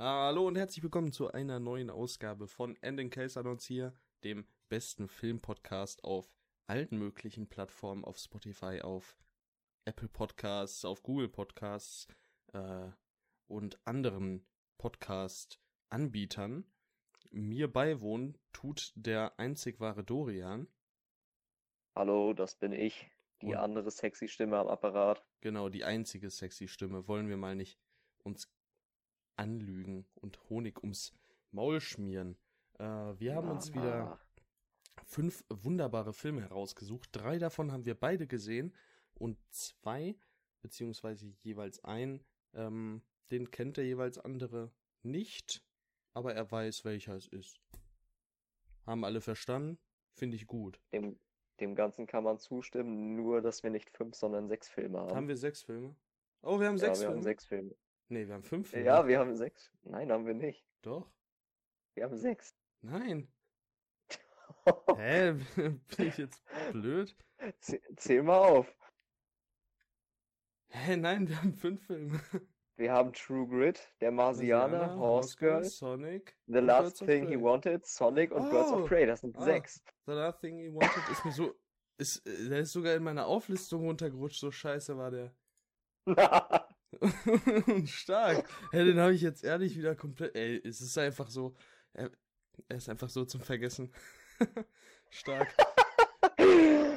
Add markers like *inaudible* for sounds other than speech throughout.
Hallo und herzlich willkommen zu einer neuen Ausgabe von Ending Case Annons hier, dem besten Filmpodcast auf allen möglichen Plattformen, auf Spotify, auf Apple Podcasts, auf Google Podcasts äh, und anderen Podcast-Anbietern. Mir beiwohnen tut der einzig wahre Dorian. Hallo, das bin ich. Die Und- andere sexy Stimme am Apparat. Genau, die einzige sexy Stimme. Wollen wir mal nicht uns anlügen und Honig ums Maul schmieren. Äh, wir haben uns wieder fünf wunderbare Filme herausgesucht. Drei davon haben wir beide gesehen und zwei, beziehungsweise jeweils ein, ähm, den kennt der jeweils andere nicht, aber er weiß, welcher es ist. Haben alle verstanden? Finde ich gut. Dem, dem Ganzen kann man zustimmen, nur dass wir nicht fünf, sondern sechs Filme haben. Haben wir sechs Filme? Oh, wir haben ja, sechs wir Filme. haben sechs Filme. Nee, wir haben fünf Filme. Ja, wir haben sechs. Nein, haben wir nicht. Doch. Wir haben sechs. Nein. *laughs* Hä? *laughs* Bin ich jetzt blöd? Zäh- Zähl mal auf. Hä, nein, wir haben fünf Filme. Wir haben True Grit, Der Marsianer, Horse Girl, Sonic, The Last Birds Thing He. Wanted, Sonic und Birds Oh. of Prey. Das sind Ah. sechs. The Last Thing He Wanted ist mir so. Ist, äh, der ist sogar in meiner Auflistung runtergerutscht, so scheiße war der. *laughs* Und *laughs* stark. Hä, den habe ich jetzt ehrlich wieder komplett. Ey, es ist einfach so. Er, er ist einfach so zum Vergessen. *laughs* stark.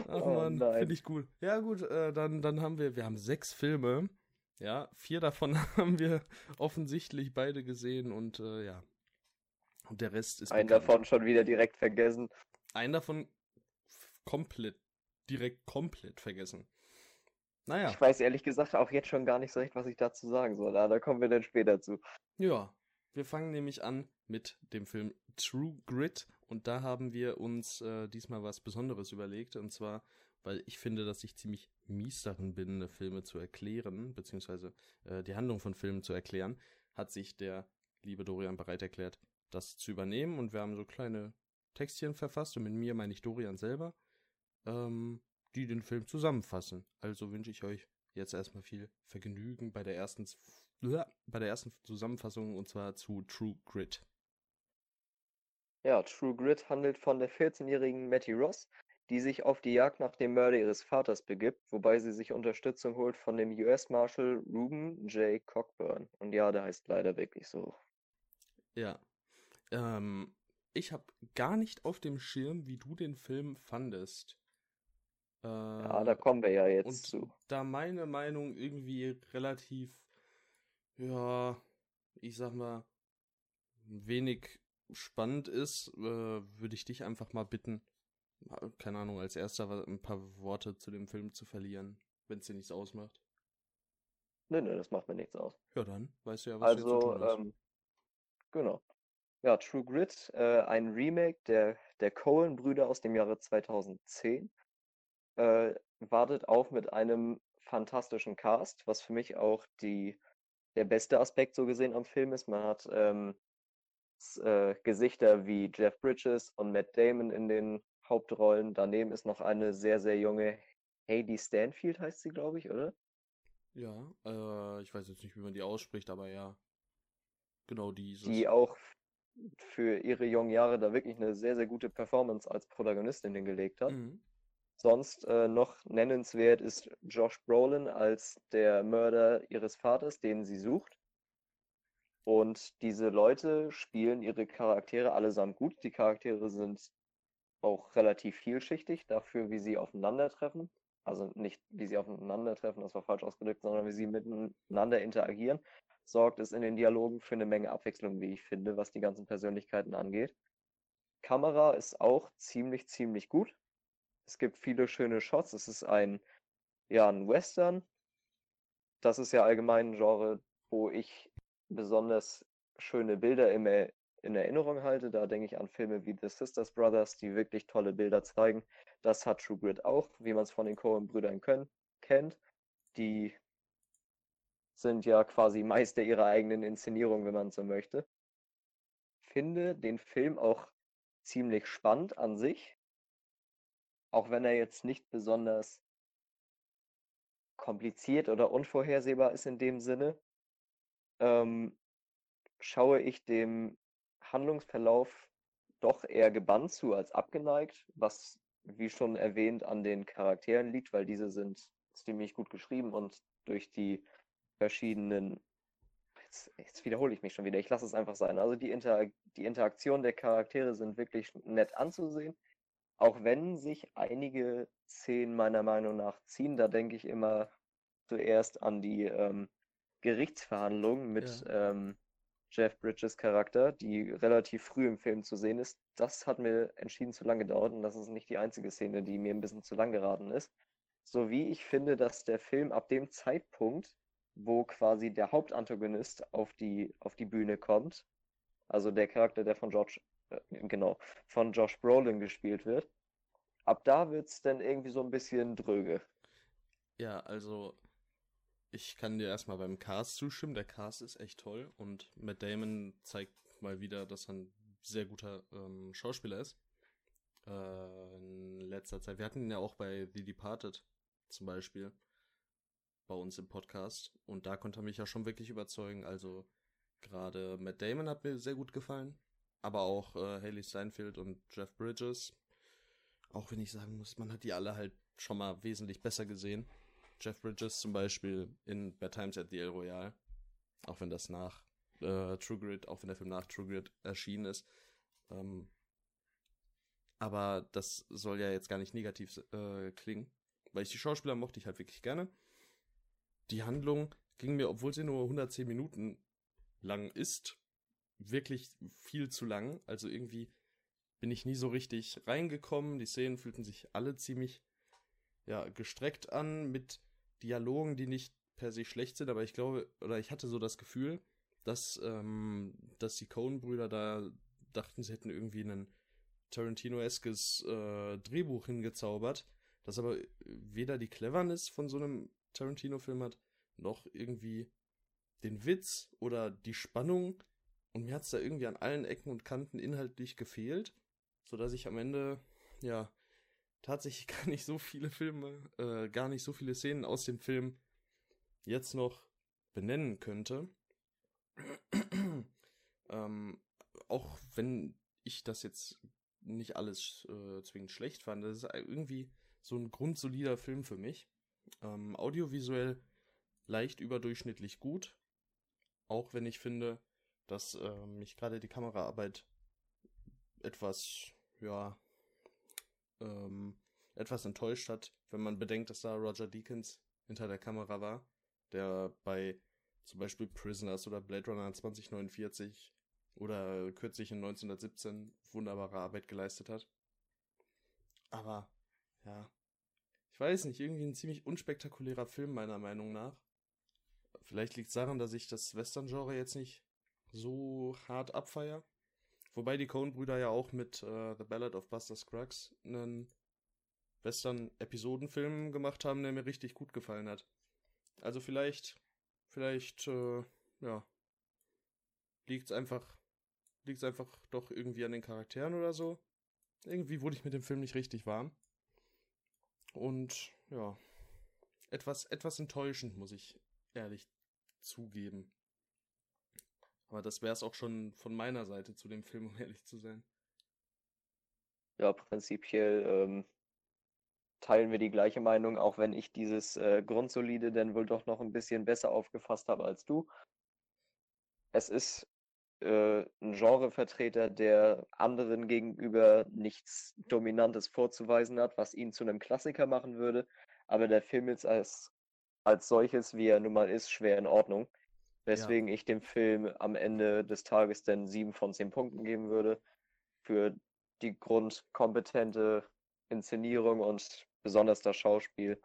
Ach oh man, finde ich cool. Ja, gut, äh, dann, dann haben wir, wir haben sechs Filme. Ja, vier davon *laughs* haben wir offensichtlich beide gesehen und äh, ja. Und der Rest ist Einen bekannt. davon schon wieder direkt vergessen. Einen davon komplett, direkt komplett vergessen. Naja, Ich weiß ehrlich gesagt auch jetzt schon gar nicht so recht, was ich dazu sagen soll. Aber da kommen wir dann später zu. ja. Wir fangen nämlich an mit dem Film True Grit und da haben wir uns äh, diesmal was Besonderes überlegt und zwar, weil ich finde, dass ich ziemlich mies darin bin, Filme zu erklären, beziehungsweise äh, die Handlung von Filmen zu erklären, hat sich der liebe Dorian bereit erklärt, das zu übernehmen und wir haben so kleine Textchen verfasst und mit mir meine ich Dorian selber, ähm, die den Film zusammenfassen. Also wünsche ich euch jetzt erstmal viel Vergnügen bei der ersten bei der ersten Zusammenfassung und zwar zu True Grit. Ja, True Grit handelt von der 14-jährigen Matty Ross, die sich auf die Jagd nach dem Mörder ihres Vaters begibt, wobei sie sich Unterstützung holt von dem US-Marshal Ruben J. Cockburn. Und ja, der heißt leider wirklich so. Ja. Ähm, ich habe gar nicht auf dem Schirm, wie du den Film fandest. Äh, Ja, da kommen wir ja jetzt und zu. da meine Meinung irgendwie relativ, ja, ich sag mal, wenig spannend ist, äh, würde ich dich einfach mal bitten, keine Ahnung, als erster ein paar Worte zu dem Film zu verlieren, wenn es dir nichts ausmacht. Nö, nö, das macht mir nichts aus. Ja, dann weißt du ja, was du jetzt zu Also, tun hast. ähm, genau. Ja, True Grit, äh, ein Remake der, der Coen-Brüder aus dem Jahre 2010, äh, wartet auf mit einem fantastischen Cast, was für mich auch die, der beste Aspekt so gesehen am Film ist. Man hat ähm, äh, Gesichter wie Jeff Bridges und Matt Damon in den Hauptrollen. Daneben ist noch eine sehr, sehr junge Hayley Stanfield, heißt sie, glaube ich, oder? Ja, äh, ich weiß jetzt nicht, wie man die ausspricht, aber ja. Genau dieses. die auch für ihre jungen Jahre da wirklich eine sehr, sehr gute Performance als Protagonistin hingelegt hat. Mhm. Sonst äh, noch nennenswert ist Josh Brolin als der Mörder ihres Vaters, den sie sucht. Und diese Leute spielen ihre Charaktere allesamt gut. Die Charaktere sind auch relativ vielschichtig dafür, wie sie aufeinandertreffen. Also nicht, wie sie aufeinandertreffen, das war falsch ausgedrückt, sondern wie sie miteinander interagieren sorgt es in den Dialogen für eine Menge Abwechslung, wie ich finde, was die ganzen Persönlichkeiten angeht. Kamera ist auch ziemlich, ziemlich gut. Es gibt viele schöne Shots. Es ist ein, ja, ein Western. Das ist ja allgemein ein Genre, wo ich besonders schöne Bilder im Er- in Erinnerung halte. Da denke ich an Filme wie The Sisters Brothers, die wirklich tolle Bilder zeigen. Das hat True Grit auch, wie man es von den Coen-Brüdern kennt. Die sind ja quasi *laughs* Meister ihrer eigenen Inszenierung, wenn man so möchte. Finde den Film auch ziemlich spannend an sich, auch wenn er jetzt nicht besonders kompliziert oder unvorhersehbar ist in dem Sinne. Ähm, schaue ich dem Handlungsverlauf doch eher gebannt zu als abgeneigt, was, wie schon erwähnt, an den Charakteren liegt, weil diese sind ziemlich gut geschrieben und durch die verschiedenen jetzt, jetzt wiederhole ich mich schon wieder, ich lasse es einfach sein. Also die, Inter die Interaktion der Charaktere sind wirklich nett anzusehen. Auch wenn sich einige Szenen meiner Meinung nach ziehen, da denke ich immer zuerst an die ähm, Gerichtsverhandlungen mit ja. ähm, Jeff Bridges Charakter, die relativ früh im Film zu sehen ist. Das hat mir entschieden zu lange gedauert und das ist nicht die einzige Szene, die mir ein bisschen zu lang geraten ist. So wie ich finde, dass der Film ab dem Zeitpunkt, wo quasi der Hauptantagonist auf die, auf die Bühne kommt, also der Charakter, der von George, genau, von Josh Brolin gespielt wird, ab da wird es dann irgendwie so ein bisschen dröge. Ja, also ich kann dir erstmal beim Cast zustimmen. Der Cast ist echt toll und Matt Damon zeigt mal wieder, dass er ein sehr guter ähm, Schauspieler ist. Äh, in letzter Zeit. Wir hatten ihn ja auch bei The Departed zum Beispiel bei uns im Podcast und da konnte er mich ja schon wirklich überzeugen. Also gerade Matt Damon hat mir sehr gut gefallen, aber auch äh, Haley Steinfeld und Jeff Bridges. Auch wenn ich sagen muss, man hat die alle halt schon mal wesentlich besser gesehen. Jeff Bridges zum Beispiel in Bad Times at the El Royale. Auch wenn das nach äh, True Grit, auch wenn der Film nach True Grit erschienen ist. Ähm, aber das soll ja jetzt gar nicht negativ äh, klingen. Weil ich die Schauspieler mochte ich halt wirklich gerne. Die Handlung ging mir, obwohl sie nur 110 Minuten lang ist, wirklich viel zu lang. Also irgendwie bin ich nie so richtig reingekommen. Die Szenen fühlten sich alle ziemlich ja, gestreckt an mit Dialogen, die nicht per se schlecht sind, aber ich glaube, oder ich hatte so das Gefühl, dass, ähm, dass die Coen-Brüder da dachten, sie hätten irgendwie ein Tarantino-eskes äh, Drehbuch hingezaubert, das aber weder die Cleverness von so einem Tarantino-Film hat, noch irgendwie den Witz oder die Spannung. Und mir hat es da irgendwie an allen Ecken und Kanten inhaltlich gefehlt, sodass ich am Ende, ja, tatsächlich *laughs* gar nicht so viele Filme, äh, gar nicht so viele Szenen aus dem Film jetzt noch benennen könnte. *clears throat* ähm, auch wenn ich das jetzt nicht alles äh, zwingend schlecht fand, das ist irgendwie so ein grundsolider Film für mich. Ähm, audiovisuell leicht überdurchschnittlich gut, auch wenn ich finde, dass äh, mich gerade die Kameraarbeit etwas, ja, ähm, etwas enttäuscht hat, wenn man bedenkt, dass da Roger Deakins hinter der Kamera war, der bei zum Beispiel Prisoners oder Blade Runner 2049 oder kürzlich in 1917 wunderbare Arbeit geleistet hat. Aber, ja, ich weiß nicht, irgendwie ein ziemlich unspektakulärer Film meiner Meinung nach. Vielleicht liegt es daran, dass ich das Western-Genre jetzt nicht so hart abfeier. Wobei die Coen-Brüder ja auch mit äh, The Ballad of Buster Scruggs einen Western-Episodenfilm gemacht haben, der mir richtig gut gefallen hat. Also vielleicht, vielleicht, äh, ja, liegt's einfach, liegt's einfach doch irgendwie an den Charakteren oder so. Irgendwie wurde ich mit dem Film nicht richtig warm. Und ja, etwas, etwas enttäuschend, muss ich ehrlich zugeben. Aber das wäre es auch schon von meiner Seite zu dem Film, um ehrlich zu sein. Ja, prinzipiell ähm, teilen wir die gleiche Meinung, auch wenn ich dieses äh, Grundsolide dann wohl doch noch ein bisschen besser aufgefasst habe als du. Es ist äh, ein Genrevertreter, der anderen gegenüber nichts Dominantes vorzuweisen hat, was ihn zu einem Klassiker machen würde. Aber der Film ist als, als solches, wie er nun mal ist, schwer in Ordnung. Weswegen ja. ich dem Film am Ende des Tages dann sieben von zehn Punkten geben würde. Für die grundkompetente Inszenierung und besonders das Schauspiel.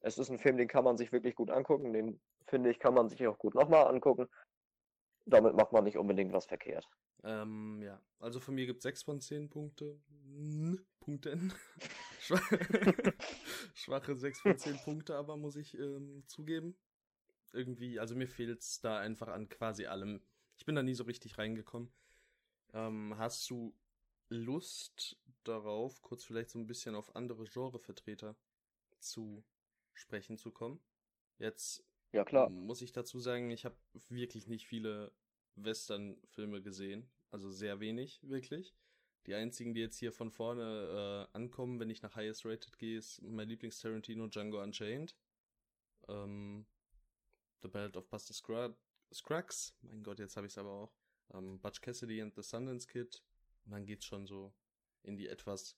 Es ist ein Film, den kann man sich wirklich gut angucken. Den finde ich, kann man sich auch gut nochmal angucken. Damit macht man nicht unbedingt was verkehrt. Ähm, ja, also von mir gibt es 6 von 10 Punkte. Punkten. *laughs* *laughs* Schwache 6 von 10 Punkte, aber muss ich ähm, zugeben. Irgendwie, also mir fehlt es da einfach an quasi allem. Ich bin da nie so richtig reingekommen. Ähm, hast du Lust darauf, kurz vielleicht so ein bisschen auf andere Genrevertreter zu sprechen zu kommen. Jetzt ja, klar. muss ich dazu sagen, ich habe wirklich nicht viele Western-Filme gesehen. Also sehr wenig, wirklich. Die einzigen, die jetzt hier von vorne äh, ankommen, wenn ich nach Highest Rated gehe, ist mein Lieblings-Tarantino Django Unchained. Ähm, The Ballad of Buster Scruggs. Scruggs. Mein Gott, jetzt habe ich es aber auch. Ähm, Butch Cassidy and the Sundance Kid. Und dann geht's schon so in die etwas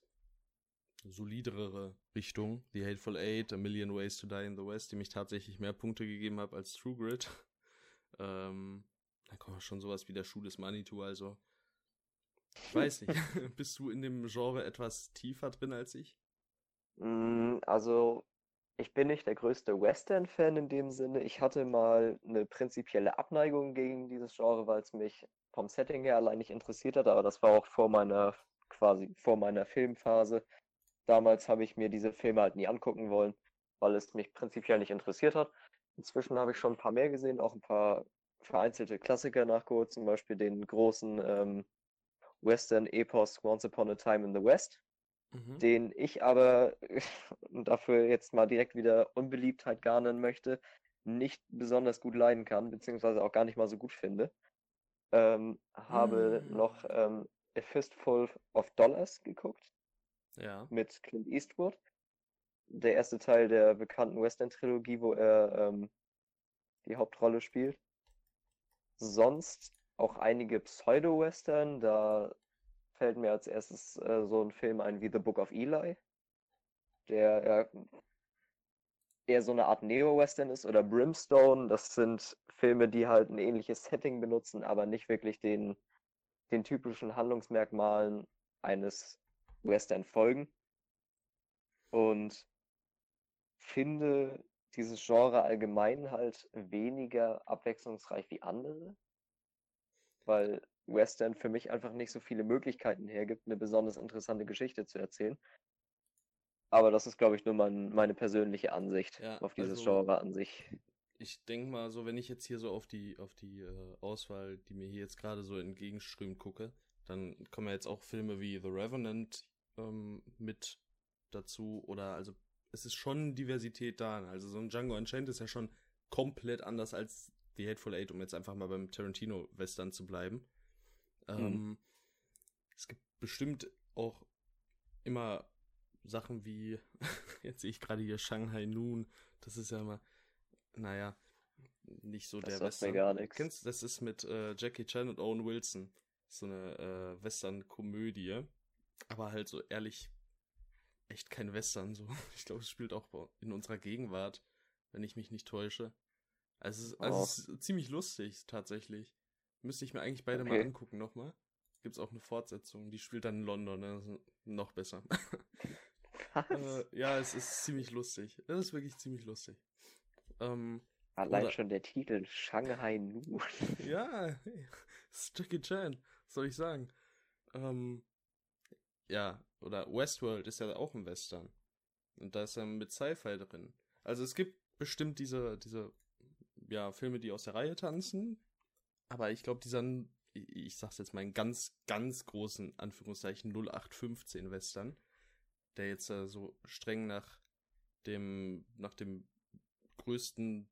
solidere Richtung. The Hateful Eight, A Million Ways to Die in the West, die mich tatsächlich mehr Punkte gegeben hat als True Grit. *laughs* ähm, dann kommt schon sowas wie der Schuh des Manitou, also ich weiß nicht. *laughs* *laughs* Bist du in dem Genre etwas tiefer drin als ich? Mm, Also, ich bin nicht der größte Western-Fan in dem Sinne. Ich hatte mal eine prinzipielle Abneigung gegen dieses Genre, weil es mich vom Setting her allein nicht interessiert hat, aber das war auch vor meiner, quasi vor meiner Filmphase. Damals habe ich mir diese Filme halt nie angucken wollen, weil es mich prinzipiell nicht interessiert hat. Inzwischen habe ich schon ein paar mehr gesehen, auch ein paar vereinzelte Klassiker nachgeholt, zum Beispiel den großen ähm, Western-Epos Once Upon a Time in the West Mhm. den ich aber *laughs* dafür jetzt mal direkt wieder Unbeliebtheit garnen möchte, nicht besonders gut leiden kann, beziehungsweise auch gar nicht mal so gut finde. Ähm, habe Mm. noch ähm, A Fistful of Dollars geguckt Ja. mit Clint Eastwood. Der erste Teil der bekannten Western-Trilogie, wo er ähm, die Hauptrolle spielt. Sonst auch einige Pseudo-Western, da fällt mir als erstes äh, so ein Film ein wie The Book of Eli, der ja eher so eine Art Neo-Western ist, oder Brimstone. Das sind Filme, die halt ein ähnliches Setting benutzen, aber nicht wirklich den, den typischen Handlungsmerkmalen eines Western folgen. Und finde dieses Genre allgemein halt weniger abwechslungsreich wie andere, weil Western für mich einfach nicht so viele Möglichkeiten hergibt, eine besonders interessante Geschichte zu erzählen. Aber das ist, glaube ich, nur mein, meine persönliche Ansicht Ja, auf dieses also- Genre an sich. Ich denke mal, so wenn ich jetzt hier so auf die auf die äh, Auswahl, die mir hier jetzt gerade so entgegenströmt, gucke, dann kommen ja jetzt auch Filme wie The Revenant ähm, mit dazu oder also es ist schon Diversität da. Also so ein Django Unchained ist ja schon komplett anders als The Hateful Eight, um jetzt einfach mal beim Tarantino Western zu bleiben. Ähm, es gibt bestimmt auch immer Sachen wie, *laughs* jetzt sehe ich gerade hier Shanghai Noon, das ist ja immer, naja, nicht so Das der Western. Kennst das ist mit äh, Jackie Chan und Owen Wilson. So eine äh, Western-Komödie. Aber halt so ehrlich, echt kein Western. So. *laughs* Ich glaube, es spielt auch in unserer Gegenwart, wenn ich mich nicht täusche. Also, es also Oh. es ist ziemlich lustig, tatsächlich. Müsste ich mir eigentlich beide mal Okay. angucken nochmal. Gibt's auch eine Fortsetzung, die spielt dann in London, ne? Noch besser. *laughs* Äh, ja, es ist ziemlich lustig. Es ist wirklich ziemlich lustig. Ähm, Allein oder- schon der Titel Shanghai Noon. *laughs* ja, ist *laughs* Jackie Chan, was soll ich sagen? Ähm, ja, oder Westworld ist ja auch ein Western. Und da ist er mit Sci-Fi drin. Also es gibt bestimmt diese, diese, ja, Filme, die aus der Reihe tanzen. Aber ich glaube, dieser, ich, sag's jetzt mal in ganz, ganz großen Anführungszeichen 0815 Western, der jetzt äh, so streng nach dem, nach dem größten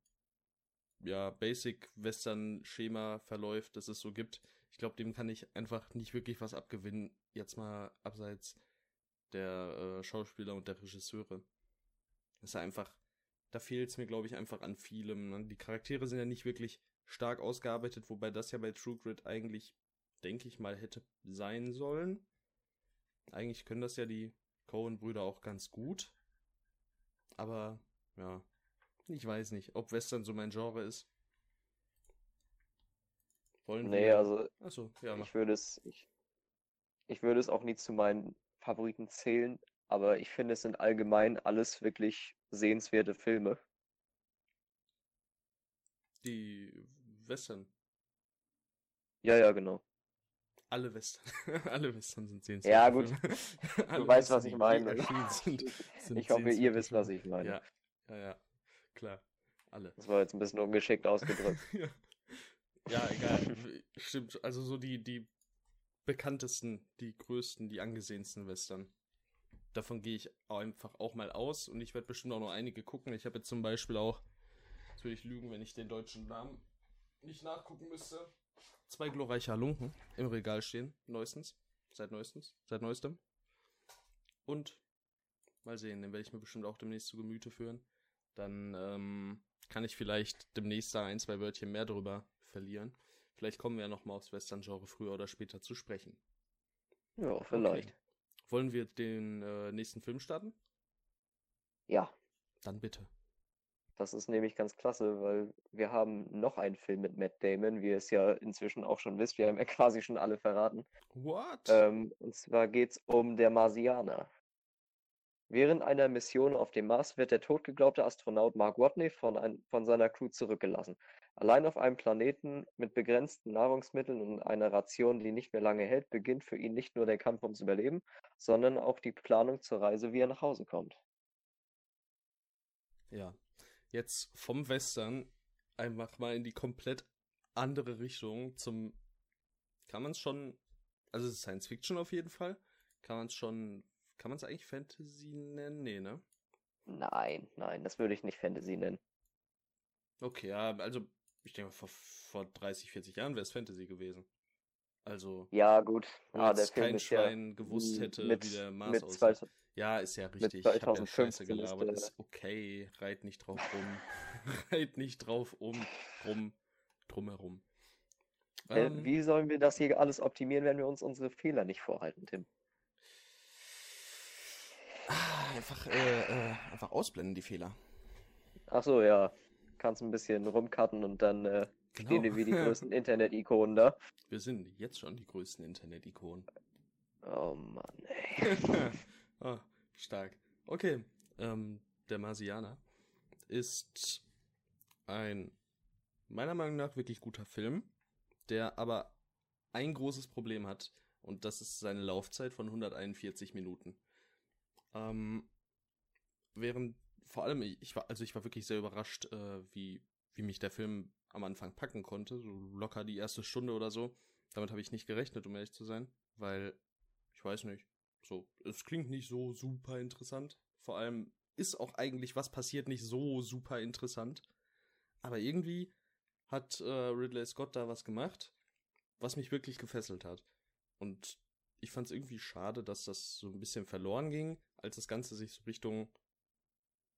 ja, Basic-Western-Schema verläuft, das es so gibt. Ich glaube, dem kann ich einfach nicht wirklich was abgewinnen, jetzt mal abseits der äh, Schauspieler und der Regisseure. Das ist einfach, da fehlt es mir, glaube ich, einfach an vielem. Ne? Die Charaktere sind ja nicht wirklich stark ausgearbeitet, wobei das ja bei True Grit eigentlich, denke ich mal, hätte sein sollen. Eigentlich können das ja die Coen-Brüder auch ganz gut. Aber, ja, ich weiß nicht, ob Western so mein Genre ist. Wollen Nee, wir. also Achso, ja, mach. ich würde es, ich, ich würde es auch nie zu meinen Favoriten zählen, aber ich finde, es sind allgemein alles wirklich sehenswerte Filme. Die Western. Ja, ja, genau. Alle Western. *laughs* Alle Western sind sehenswert. Ja, gut. *laughs* Du weißt, was ich meine. Sind, *laughs* sind Ich hoffe, ihr wisst, was ich meine. Ja, ja, ja. Klar. Alle. Das war jetzt ein bisschen ungeschickt ausgedrückt. ja. ja, egal. Stimmt. Also so die, die bekanntesten, die größten, die angesehensten Western. Davon gehe ich einfach auch mal aus und ich werde bestimmt auch noch einige gucken. Ich habe jetzt zum Beispiel auch, jetzt würde ich lügen, wenn ich den deutschen Namen nicht nachgucken müsste. zwei glorreiche Halunken im Regal stehen, neuestens. Seit neuestens, seit neuestem. Und mal sehen, den werde ich mir bestimmt auch demnächst zu Gemüte führen. Dann ähm, kann ich vielleicht demnächst da ein, zwei Wörtchen mehr drüber verlieren. Vielleicht kommen wir ja nochmal aufs Western-Genre früher oder später zu sprechen. Ja, vielleicht. Okay. Wollen wir den äh, nächsten Film starten? Ja. Dann bitte. Das ist nämlich ganz klasse, weil wir haben noch einen Film mit Matt Damon, wie ihr es ja inzwischen auch schon wisst. Wir haben ja *laughs* quasi schon alle verraten. What? Ähm, und zwar geht es um Der Marsianer. Während einer Mission auf dem Mars wird der totgeglaubte Astronaut Mark Watney von, ein, von seiner Crew zurückgelassen. Allein auf einem Planeten mit begrenzten Nahrungsmitteln und einer Ration, die nicht mehr lange hält, beginnt für ihn nicht nur der Kampf ums Überleben, sondern auch die Planung zur Reise, wie er nach Hause kommt. Ja, jetzt vom Western einfach mal in die komplett andere Richtung zum, kann man es schon, also es ist Science Fiction auf jeden Fall, kann man es schon, kann man es eigentlich Fantasy nennen? Nee, ne? Nein, nein, das würde ich nicht Fantasy nennen. Okay, ja, also ich denke, vor, vor 30, 40 Jahren wäre es Fantasy gewesen. Also. Ja, gut. Ah, der Film kein Schwein ja gewusst hätte, mit, wie der Mars aussieht. Ja, ist ja richtig. Mit 2015 ich ja gelabert. Ist, ist okay. Reit nicht drauf rum. *laughs* Reit nicht drauf um. Rum. Drumherum. Äh, ähm, wie sollen wir das hier alles optimieren, wenn wir uns unsere Fehler nicht vorhalten, Tim? Ah, einfach, äh, äh, einfach ausblenden, die Fehler. Ach so, ja. Kannst ein bisschen rumcutten und dann äh, genau. stehen wir wie die *laughs* größten Internet-Ikonen da. Wir sind jetzt schon die größten Internet-Ikonen. Oh Mann, ey. *laughs* Ah, stark. Okay, ähm, der Marsianer ist ein meiner Meinung nach wirklich guter Film, der aber ein großes Problem hat und das ist seine Laufzeit von 141 Minuten. Ähm, während vor allem ich war also ich war wirklich sehr überrascht, äh, wie wie mich der Film am Anfang packen konnte, so locker die erste Stunde oder so. Damit habe ich nicht gerechnet, um ehrlich zu sein, weil ich weiß nicht, so, es klingt nicht so super interessant. Vor allem ist auch eigentlich, was passiert, nicht so super interessant. Aber irgendwie hat äh, Ridley Scott da was gemacht, was mich wirklich gefesselt hat. Und ich fand es irgendwie schade, dass das so ein bisschen verloren ging, als das Ganze sich so Richtung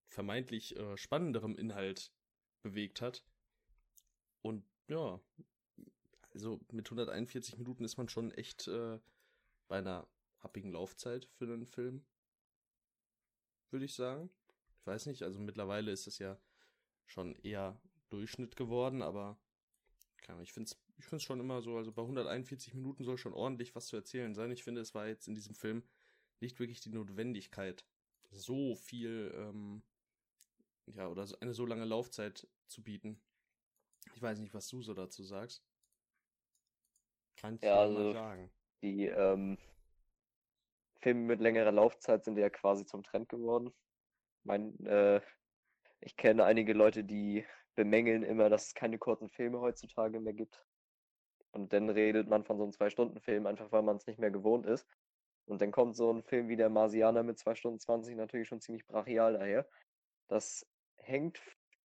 vermeintlich äh, spannenderem Inhalt bewegt hat. Und ja, also mit 141 Minuten ist man schon echt äh, bei einer happigen Laufzeit für einen Film. Würde ich sagen. Ich weiß nicht, also mittlerweile ist es ja schon eher Durchschnitt geworden, aber ich finde es ich find's schon immer so, also bei 141 Minuten soll schon ordentlich was zu erzählen sein. Ich finde, es war jetzt in diesem Film nicht wirklich die Notwendigkeit, so viel, ähm, ja, oder eine so lange Laufzeit zu bieten. Ich weiß nicht, was du so dazu sagst. Kann ich ja, also mal sagen. Die, ähm, Filme mit längerer Laufzeit sind ja quasi zum Trend geworden. Mein, äh, ich kenne einige Leute, die bemängeln immer, dass es keine kurzen Filme heutzutage mehr gibt. Und dann redet man von so einem Zwei-Stunden-Film, einfach weil man es nicht mehr gewohnt ist. Und dann kommt so ein Film wie der Marsianer mit 2 Stunden 20 natürlich schon ziemlich brachial daher. Das hängt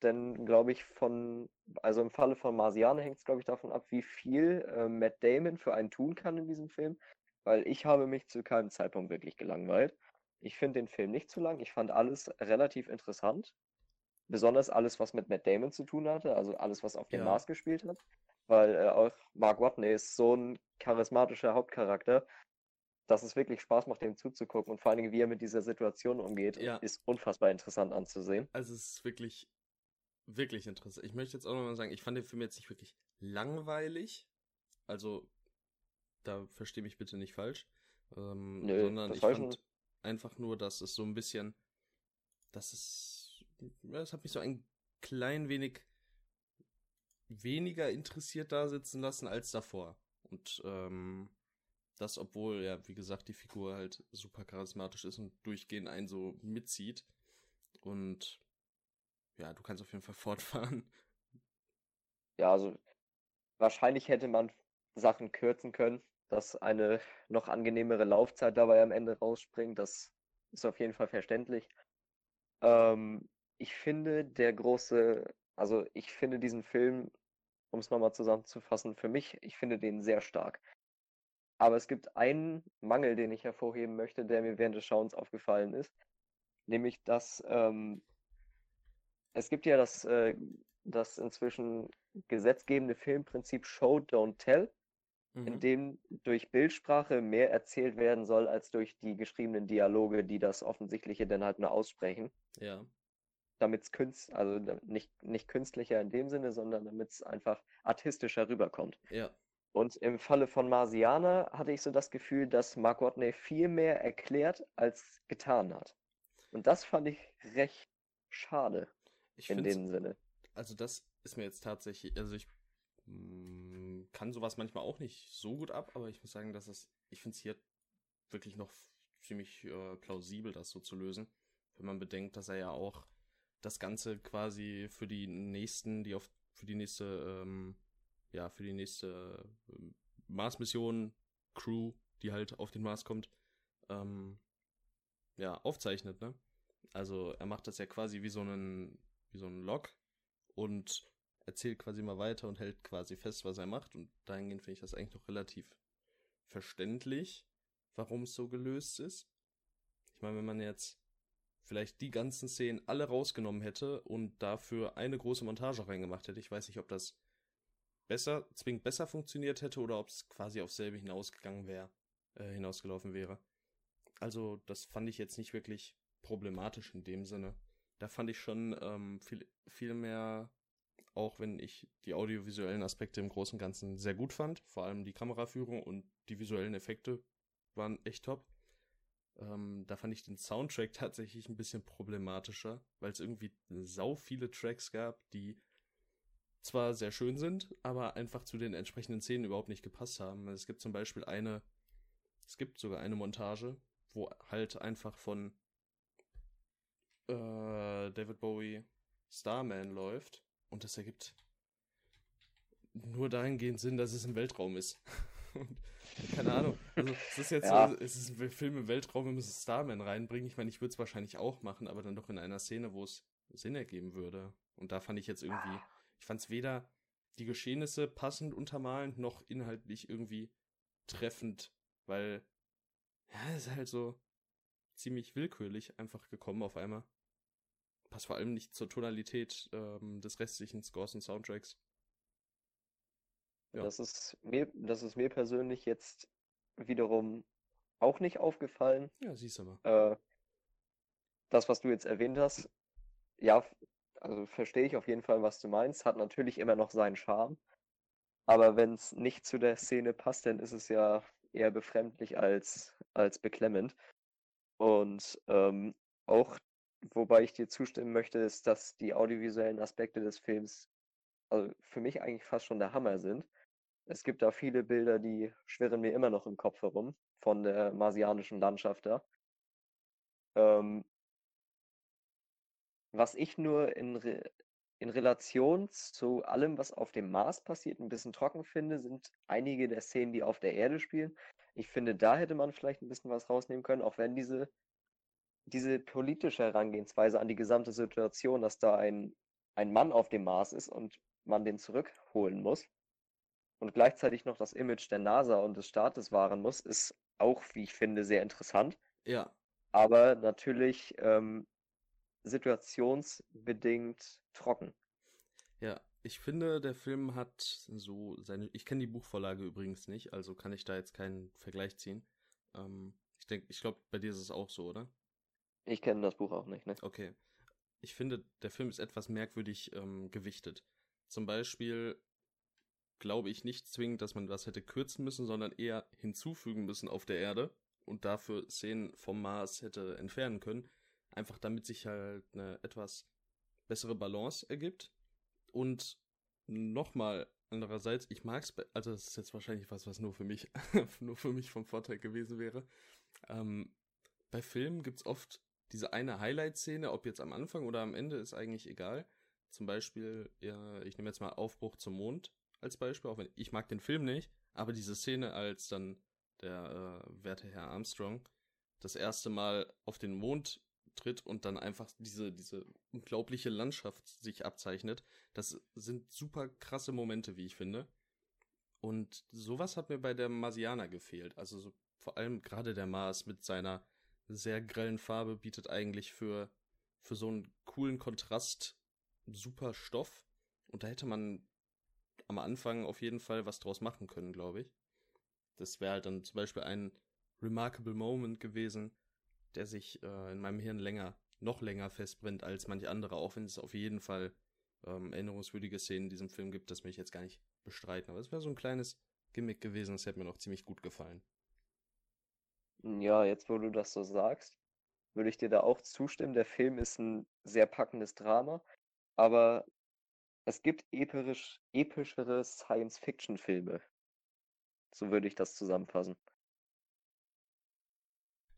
dann, glaube ich, von, also im Falle von Marsianer hängt es, glaube ich, davon ab, wie viel äh, Matt Damon für einen tun kann in diesem Film weil ich habe mich zu keinem Zeitpunkt wirklich gelangweilt. Ich finde den Film nicht zu lang. Ich fand alles relativ interessant. Besonders alles, was mit Matt Damon zu tun hatte, also alles, was auf dem ja. Mars gespielt hat. Weil äh, auch Mark Watney ist so ein charismatischer Hauptcharakter, dass es wirklich Spaß macht, dem zuzugucken. Und vor allen Dingen, wie er mit dieser Situation umgeht, ja. ist unfassbar interessant anzusehen. Also es ist wirklich, wirklich interessant. Ich möchte jetzt auch nochmal sagen, ich fand den Film jetzt nicht wirklich langweilig. Also da verstehe mich bitte nicht falsch. Ähm, Nö, sondern ich fand einfach nur, dass es so ein bisschen, dass es, es hat mich so ein klein wenig weniger interessiert da sitzen lassen als davor. Und ähm, das, obwohl, ja, wie gesagt, die Figur halt super charismatisch ist und durchgehend einen so mitzieht. Und ja, du kannst auf jeden Fall *laughs* fortfahren. Ja, also wahrscheinlich hätte man Sachen kürzen können dass eine noch angenehmere Laufzeit dabei am Ende rausspringt. Das ist auf jeden Fall verständlich. Ähm, ich finde, der große, also ich finde diesen Film um es nochmal zusammenzufassen, für mich, ich finde den sehr stark. Aber es gibt einen Mangel, den ich hervorheben möchte, der mir während des Schauens aufgefallen ist. Nämlich, dass ähm, es gibt ja das, äh, das inzwischen gesetzgebende Filmprinzip Show, Don't Tell, mhm. in dem durch Bildsprache mehr erzählt werden soll, als durch die geschriebenen Dialoge, die das Offensichtliche dann halt nur aussprechen. Ja. Damit es künst, also nicht, nicht künstlicher in dem Sinne, sondern damit es einfach artistischer rüberkommt. Ja. Und im Falle von Marsianer hatte ich so das Gefühl, dass Mark Watney viel mehr erklärt als getan hat. Und das fand ich recht schade ich in dem Sinne. Also das ist mir jetzt tatsächlich, also ich mh, mm, kann sowas manchmal auch nicht so gut ab, aber ich muss sagen, dass es, ich finde es hier wirklich noch ziemlich äh, plausibel, das so zu lösen, wenn man bedenkt, dass er ja auch das Ganze quasi für die nächsten, die auf für die nächste ähm, ja, für die nächste äh, Mars-Mission, Crew, die halt auf den Mars kommt, ähm, ja, aufzeichnet, ne? Also er macht das ja quasi wie so einen, wie so einen Log und erzählt quasi mal weiter und hält quasi fest, was er macht. Und dahingehend finde ich das eigentlich noch relativ verständlich, warum es so gelöst ist. Ich meine, wenn man jetzt vielleicht die ganzen Szenen alle rausgenommen hätte und dafür eine große Montage reingemacht hätte, ich weiß nicht, ob das besser, zwingend besser funktioniert hätte oder ob es quasi auf selbe hinausgegangen wäre, äh, hinausgelaufen wäre. Also, das fand ich jetzt nicht wirklich problematisch in dem Sinne. Da fand ich schon ähm, viel, viel mehr, auch wenn ich die audiovisuellen Aspekte im Großen und Ganzen sehr gut fand, vor allem die Kameraführung und die visuellen Effekte waren echt top. Ähm, da fand ich den Soundtrack *laughs* tatsächlich ein bisschen problematischer, weil es irgendwie sau viele Tracks gab, die zwar sehr schön sind, aber einfach zu den entsprechenden Szenen überhaupt nicht gepasst haben. Es gibt zum Beispiel eine, es gibt sogar eine Montage, wo halt einfach von äh, David Bowie Starman läuft und das ergibt nur dahingehend Sinn, dass es im Weltraum ist. *laughs* und, keine Ahnung. Also, es ist jetzt ja. so, es ist ein Film im Weltraum, wir müssen Starman reinbringen. Ich meine, ich würde es wahrscheinlich auch machen, aber dann doch in einer Szene, wo es Sinn ergeben würde. Und da fand ich jetzt irgendwie. Ich fand es weder die Geschehnisse passend untermalend noch inhaltlich irgendwie treffend, weil ja, es ist halt so ziemlich willkürlich einfach gekommen auf einmal. Passt vor allem nicht zur Tonalität ähm, des restlichen Scores und Soundtracks. Ja. Das ist mir, das ist mir persönlich jetzt wiederum auch nicht aufgefallen. Ja, siehst du mal. Äh, das, was du jetzt erwähnt hast, ja, also verstehe ich auf jeden Fall, was du meinst. Hat natürlich immer noch seinen Charme. Aber wenn es nicht zu der Szene passt, dann ist es ja eher befremdlich als, als beklemmend. Und ähm, auch, wobei ich dir zustimmen möchte, ist, dass die audiovisuellen Aspekte des Films also für mich eigentlich fast schon der Hammer sind. Es gibt da viele Bilder, die schwirren mir immer noch im Kopf herum, von der marsianischen Landschaft da. Ähm, was ich nur in, in Relation zu allem, was auf dem Mars passiert, ein bisschen trocken finde, sind einige der Szenen, die auf der Erde spielen. Ich finde, da hätte man vielleicht ein bisschen was rausnehmen können, auch wenn diese, diese politische Herangehensweise an die gesamte Situation, dass da ein, ein Mann auf dem Mars ist und man den zurückholen muss und gleichzeitig noch das Image der NASA und des Staates wahren muss, ist auch, wie ich finde, sehr interessant. Ja. Aber natürlich ähm, situationsbedingt trocken. Ja, ich finde, der Film hat so seine. Ich kenne die Buchvorlage übrigens nicht, also kann ich da jetzt keinen Vergleich ziehen. Ähm, ich denke, ich glaube, bei dir ist es auch so, oder? Ich kenne das Buch auch nicht, ne? Okay. Ich finde, der Film ist etwas merkwürdig ähm, gewichtet. Zum Beispiel glaube ich nicht zwingend, dass man was hätte kürzen müssen, sondern eher hinzufügen müssen auf der Erde und dafür Szenen vom Mars hätte entfernen können. Einfach damit sich halt eine etwas bessere Balance ergibt. Und nochmal, andererseits, ich mag's, also das ist jetzt wahrscheinlich was, was nur für mich, *laughs* nur für mich vom Vorteil gewesen wäre. Ähm, bei Filmen gibt's oft diese eine Highlight-Szene, ob jetzt am Anfang oder am Ende, ist eigentlich egal. Zum Beispiel, ja, ich nehme jetzt mal Aufbruch zum Mond als Beispiel, auch wenn ich mag den Film nicht, aber diese Szene, als dann der äh, werte Herr Armstrong das erste Mal auf den Mond tritt und dann einfach diese, diese unglaubliche Landschaft sich abzeichnet. Das sind super krasse Momente, wie ich finde. Und sowas hat mir bei der Marsianer gefehlt. Also so, vor allem gerade der Mars mit seiner sehr grellen Farbe bietet eigentlich für, für so einen coolen Kontrast super Stoff. Und da hätte man am Anfang auf jeden Fall was draus machen können, glaube ich. Das wäre halt dann zum Beispiel ein remarkable Moment gewesen, der sich äh, in meinem Hirn länger, noch länger festbrennt als manche andere, auch wenn es auf jeden Fall ähm, erinnerungswürdige Szenen in diesem Film gibt, das möchte ich jetzt gar nicht bestreiten. Aber es wäre so ein kleines Gimmick gewesen, das hätte mir noch ziemlich gut gefallen. Ja, jetzt wo du das so sagst, würde ich dir da auch zustimmen. Der Film ist ein sehr packendes Drama, aber es gibt episch, epischere Science-Fiction-Filme. So würde ich das zusammenfassen.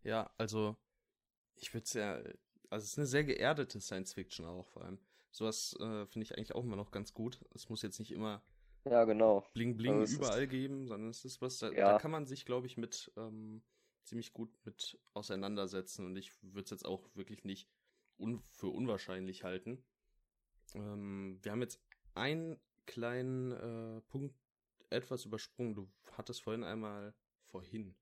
Ja, also ich würde es ja, also es ist eine sehr geerdete Science-Fiction auch vor allem. Sowas äh, finde ich eigentlich auch immer noch ganz gut. Es muss jetzt nicht immer ja, genau. Bling Bling also überall ist, geben, sondern es ist was, da, ja. da kann man sich, glaube ich, mit ähm, ziemlich gut mit auseinandersetzen und ich würde es jetzt auch wirklich nicht un für unwahrscheinlich halten. Ähm, wir haben jetzt einen kleinen äh, Punkt etwas übersprungen. Du hattest vorhin einmal vorhin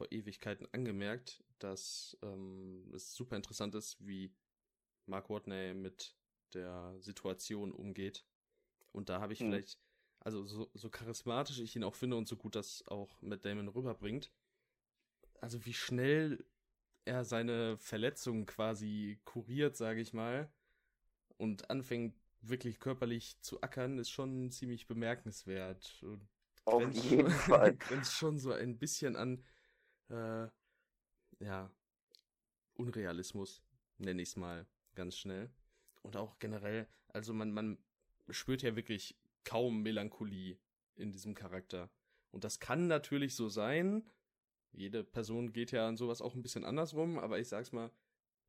vor Ewigkeiten angemerkt, dass ähm, es super interessant ist, wie Mark Watney mit der Situation umgeht. Und da habe ich hm. vielleicht, also so, so charismatisch ich ihn auch finde und so gut das auch mit Damon rüberbringt, also wie schnell er seine Verletzungen quasi kuriert, sage ich mal, und anfängt wirklich körperlich zu ackern, ist schon ziemlich bemerkenswert. Und Auf jeden schon, *laughs* Fall. Grenzt schon so ein bisschen an, äh, ja, Unrealismus, nenne ich es mal ganz schnell. Und auch generell, also man, man spürt ja wirklich kaum Melancholie in diesem Charakter. Und das kann natürlich so sein, jede Person geht ja an sowas auch ein bisschen andersrum, aber ich sag's mal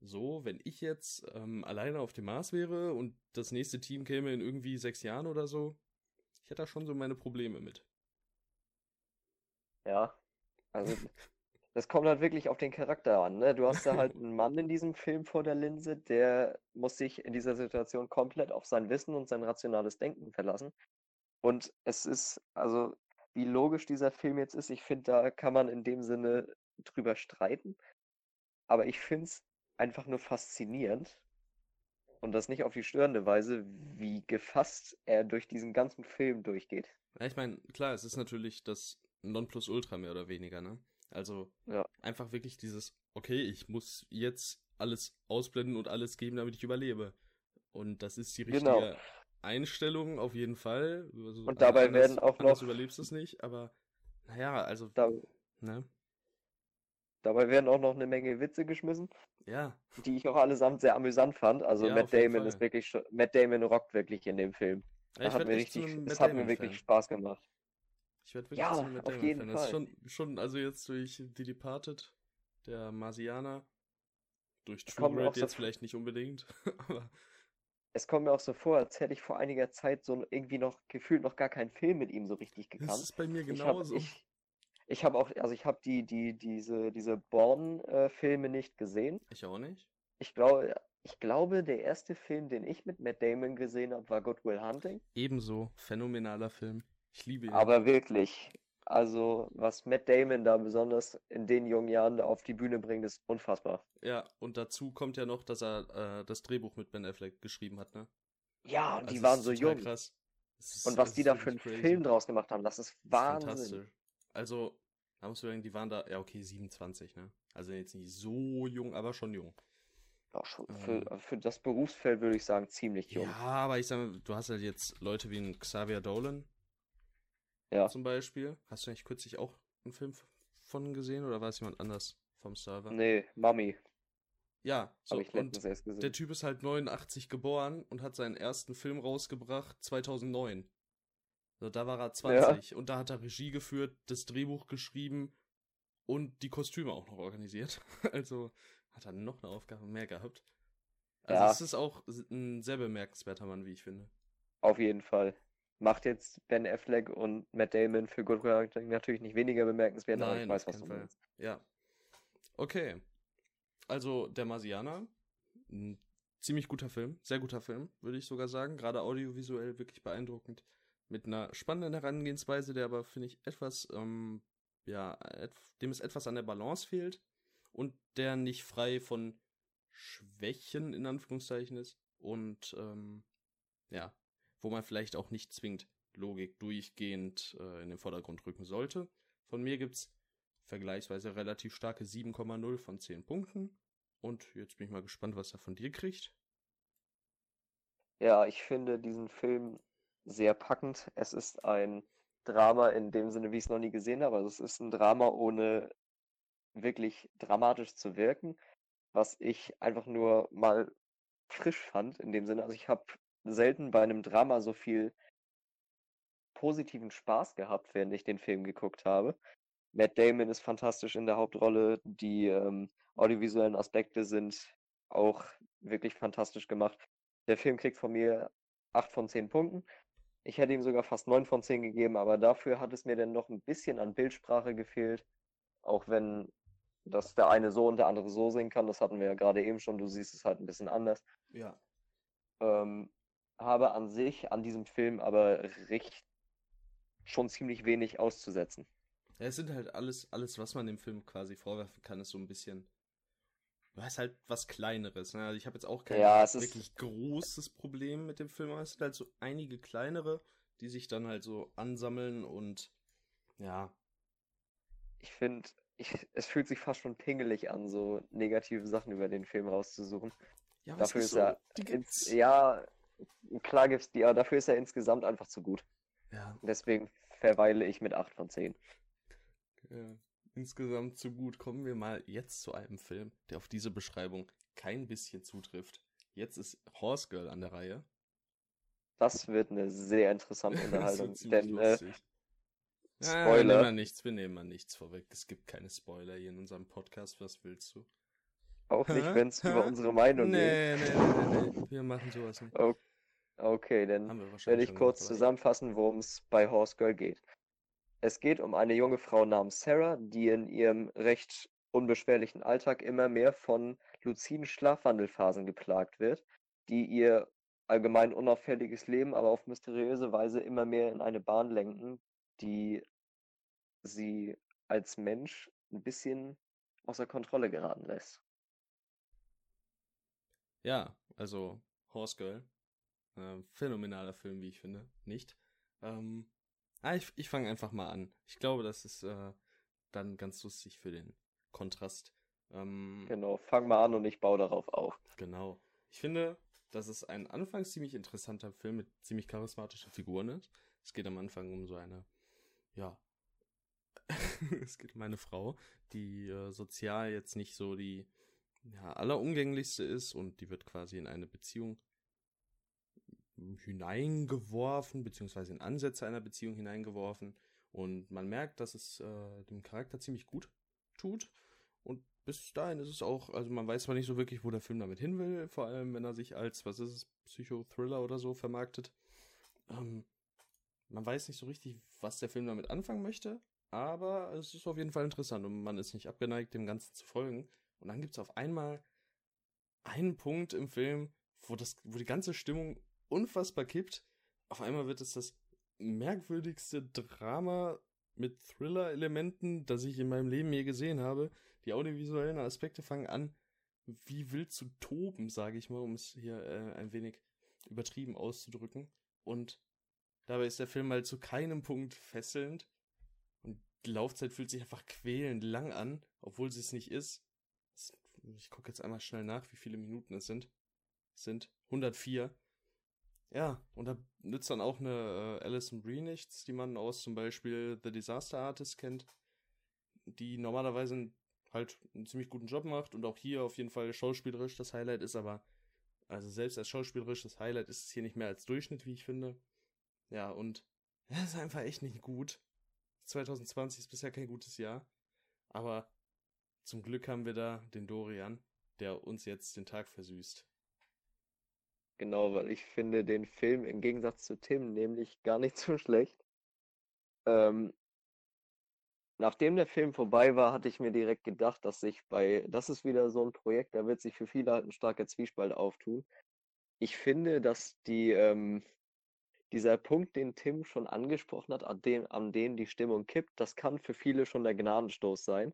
so, wenn ich jetzt ähm, alleine auf dem Mars wäre und das nächste Team käme in irgendwie sechs Jahren oder so, ich hätte da schon so meine Probleme mit. Ja, also das kommt halt wirklich auf den Charakter an. Ne? Du hast da halt *laughs* einen Mann in diesem Film vor der Linse, der muss sich in dieser Situation komplett auf sein Wissen und sein rationales Denken verlassen. Und es ist, also wie logisch dieser Film jetzt ist, ich finde, da kann man in dem Sinne drüber streiten. Aber ich finde es einfach nur faszinierend. Und das nicht auf die störende Weise, wie gefasst er durch diesen ganzen Film durchgeht. Ja, ich meine, klar, es ist natürlich das Nonplusultra mehr oder weniger, ne? Also ja. einfach wirklich dieses, okay, ich muss jetzt alles ausblenden und alles geben, damit ich überlebe. Und das ist die richtige genau. Einstellung auf jeden Fall. Also und dabei anders, werden auch noch. überlebst du es nicht, aber naja, also. Da, ne? Dabei werden auch noch eine Menge Witze geschmissen. Ja. Die ich auch allesamt sehr amüsant fand. Also ja, Matt Damon ist wirklich Matt Damon rockt wirklich in dem Film. Ja, das hat mir richtig, das hat mir wirklich Spaß gemacht. Ich werde wirklich ja, zu Matt Damon Fan. Das ist schon, schon, also jetzt durch The Departed, der Marsianer, durch True Grit jetzt so vielleicht nicht unbedingt, *laughs* aber es kommt mir auch so vor, als hätte ich vor einiger Zeit so irgendwie noch gefühlt noch gar keinen Film mit ihm so richtig gekannt. Das ist bei mir genauso. Ich habe ich, ich hab auch, also ich habe die, die, diese, diese Born-Filme nicht gesehen. Ich auch nicht. Ich glaube, ich glaube, der erste Film, den ich mit Matt Damon gesehen habe, war Good Will Hunting. Ebenso, phänomenaler Film. Ich liebe ihn. Aber wirklich, also, was Matt Damon da besonders in den jungen Jahren auf die Bühne bringt, ist unfassbar. Ja, und dazu kommt ja noch, dass er äh, das Drehbuch mit Ben Affleck geschrieben hat, ne? Ja, und also die waren so jung. Krass. Ist, und was die da für einen crazy. Film draus gemacht haben, das ist Wahnsinn. Fantastisch. Also, da musst du sagen, die waren da, ja okay, 27, ne? Also jetzt nicht so jung, aber schon jung. Auch schon für, ähm, für das Berufsfeld würde ich sagen, ziemlich jung. Ja, aber ich sage, du hast halt jetzt Leute wie ein Xavier Dolan, ja. Zum Beispiel. Hast du eigentlich kürzlich auch einen Film von gesehen oder war es jemand anders vom Server? Nee, Mummy. Ja, so, und der Typ ist halt 89 geboren und hat seinen ersten Film rausgebracht 2009. Also da war er 20 ja. und da hat er Regie geführt, das Drehbuch geschrieben und die Kostüme auch noch organisiert. *laughs* Also hat er noch eine Aufgabe mehr gehabt. Also ja. es ist auch ein sehr bemerkenswerter Mann, wie ich finde. Auf jeden Fall macht jetzt Ben Affleck und Matt Damon für Good Hunting natürlich nicht weniger bemerkenswert, Nein, aber ich weiß, was du meinst. Ja. Okay. also der Marsianer, ein ziemlich guter Film, sehr guter Film, würde ich sogar sagen. Gerade audiovisuell wirklich beeindruckend. Mit einer spannenden Herangehensweise, der aber, finde ich, etwas, ähm, ja, dem es etwas an der Balance fehlt und der nicht frei von Schwächen in Anführungszeichen ist und ähm, ja, wo man vielleicht auch nicht zwingend Logik durchgehend äh, in den Vordergrund rücken sollte. Von mir gibt's vergleichsweise relativ starke 7,0 von 10 Punkten. Und jetzt bin ich mal gespannt, was er von dir kriegt. Ja, ich finde diesen Film sehr packend. Es ist ein Drama in dem Sinne, wie ich es noch nie gesehen habe. Also es ist ein Drama, ohne wirklich dramatisch zu wirken, was ich einfach nur mal frisch fand in dem Sinne. Also ich habe selten bei einem Drama so viel positiven Spaß gehabt, während ich den Film geguckt habe. Matt Damon ist fantastisch in der Hauptrolle. Die ähm, audiovisuellen Aspekte sind auch wirklich fantastisch gemacht. Der Film kriegt von mir 8 von 10 Punkten. Ich hätte ihm sogar fast 9 von 10 gegeben, aber dafür hat es mir dann noch ein bisschen an Bildsprache gefehlt. Auch wenn das der eine so und der andere so sehen kann, das hatten wir ja gerade eben schon, du siehst es halt ein bisschen anders. Ja. Ähm, habe an sich an diesem Film aber recht schon ziemlich wenig auszusetzen. Ja, es sind halt alles, alles, was man dem Film quasi vorwerfen kann, ist so ein bisschen. Du hast halt was Kleineres. Ne? Also ich habe jetzt auch kein Ja, wirklich ist... großes Problem mit dem Film, aber es sind halt so einige kleinere, die sich dann halt so ansammeln und ja. Ich finde, es fühlt sich fast schon pingelig an, so negative Sachen über den Film rauszusuchen. Ja, dafür ist, ist so. er. Ins, ja, klar gibt's die, aber dafür ist er insgesamt einfach zu gut. Ja. Deswegen verweile ich mit 8 von 10. Ja, insgesamt zu gut. Kommen wir mal jetzt zu einem Film, der auf diese Beschreibung kein bisschen zutrifft. Jetzt ist Horse Girl an der Reihe. Das wird eine sehr interessante *laughs* Unterhaltung. denn äh, ja, wir nehmen mal nichts, wir nehmen mal nichts vorweg. Es gibt keine Spoiler hier in unserem Podcast. Was willst du? Auch nicht, wenn es über unsere Meinung nee, geht. Nee, nee, nee, nee. Wir machen sowas nicht. Okay, okay dann werde ich kurz zusammenfassen, worum es bei Horse Girl geht. Es geht um eine junge Frau namens Sarah, die in ihrem recht unbeschwerlichen Alltag immer mehr von luziden Schlafwandelphasen geplagt wird, die ihr allgemein unauffälliges Leben aber auf mysteriöse Weise immer mehr in eine Bahn lenken, die sie als Mensch ein bisschen außer Kontrolle geraten lässt. Ja, also Horse Girl. Äh, phänomenaler Film, wie ich finde. Nicht. Ähm, ah, ich, ich fange einfach mal an. Ich glaube, das ist äh, dann ganz lustig für den Kontrast. Ähm, genau, fang mal an und ich baue darauf auf. Genau. Ich finde, dass es ein anfangs ziemlich interessanter Film mit ziemlich charismatischen Figuren ist. Es geht am Anfang um so eine, ja, *laughs* es geht um eine Frau, die äh, sozial jetzt nicht so die ja, allerumgänglichste ist und die wird quasi in eine Beziehung hineingeworfen, beziehungsweise in Ansätze einer Beziehung hineingeworfen. Und man merkt, dass es äh, dem Charakter ziemlich gut tut. Und bis dahin ist es auch, also man weiß zwar nicht so wirklich, wo der Film damit hin will, vor allem wenn er sich als, was ist es, Psychothriller oder so vermarktet. Ähm, man weiß nicht so richtig, was der Film damit anfangen möchte, aber es ist auf jeden Fall interessant und man ist nicht abgeneigt, dem Ganzen zu folgen. Und dann gibt es auf einmal einen Punkt im Film, wo, das, wo die ganze Stimmung unfassbar kippt. Auf einmal wird es das merkwürdigste Drama mit Thriller-Elementen, das ich in meinem Leben je gesehen habe. Die audiovisuellen Aspekte fangen an, wie wild zu toben, sage ich mal, um es hier äh, ein wenig übertrieben auszudrücken. Und dabei ist der Film halt zu keinem Punkt fesselnd. Und die Laufzeit fühlt sich einfach quälend lang an, obwohl sie es nicht ist ich gucke jetzt einmal schnell nach, wie viele Minuten es sind. Es sind 104. Ja, und da nützt dann auch eine äh, Alison Brie nichts, die man aus zum Beispiel The Disaster Artist kennt, die normalerweise halt einen ziemlich guten Job macht und auch hier auf jeden Fall schauspielerisch das Highlight ist, aber also selbst als schauspielerisch das Highlight ist es hier nicht mehr als Durchschnitt, wie ich finde. Ja, und *laughs* es ist einfach echt nicht gut. 2020 ist bisher kein gutes Jahr, aber zum Glück haben wir da den Dorian, der uns jetzt den Tag versüßt. Genau, weil ich finde den Film im Gegensatz zu Tim nämlich gar nicht *laughs* so schlecht. Ähm, nachdem der Film vorbei war, hatte ich mir direkt gedacht, dass sich bei, das ist wieder so ein Projekt, da wird sich für viele halt ein starker Zwiespalt auftun. Ich finde, dass die, ähm, dieser Punkt, den Tim schon angesprochen hat, an dem, an dem die Stimmung kippt, das kann für viele schon der Gnadenstoß sein.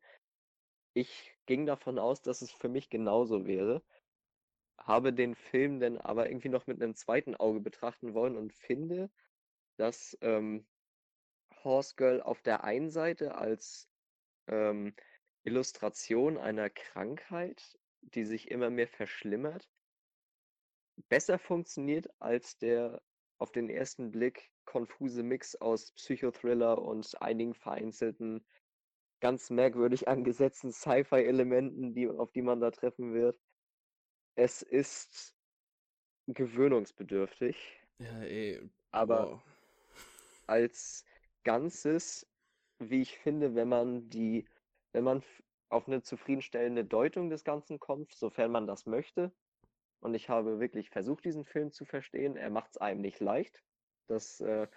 Ich ging davon aus, dass es für mich genauso wäre, habe den Film dann aber irgendwie noch mit einem zweiten Auge betrachten wollen und finde, dass ähm, Horse Girl auf der einen Seite als ähm, Illustration einer Krankheit, die sich immer mehr verschlimmert, besser funktioniert als der auf den ersten Blick konfuse Mix aus Psychothriller und einigen vereinzelten, ganz merkwürdig angesetzten Sci-Fi-Elementen, die, auf die man da treffen wird. Es ist gewöhnungsbedürftig. Ja, ey. Aber wow. als Ganzes, wie ich finde, wenn man die, wenn man auf eine zufriedenstellende Deutung des Ganzen kommt, sofern man das möchte. Und ich habe wirklich versucht, diesen Film zu verstehen. Er macht es einem nicht leicht. Das äh,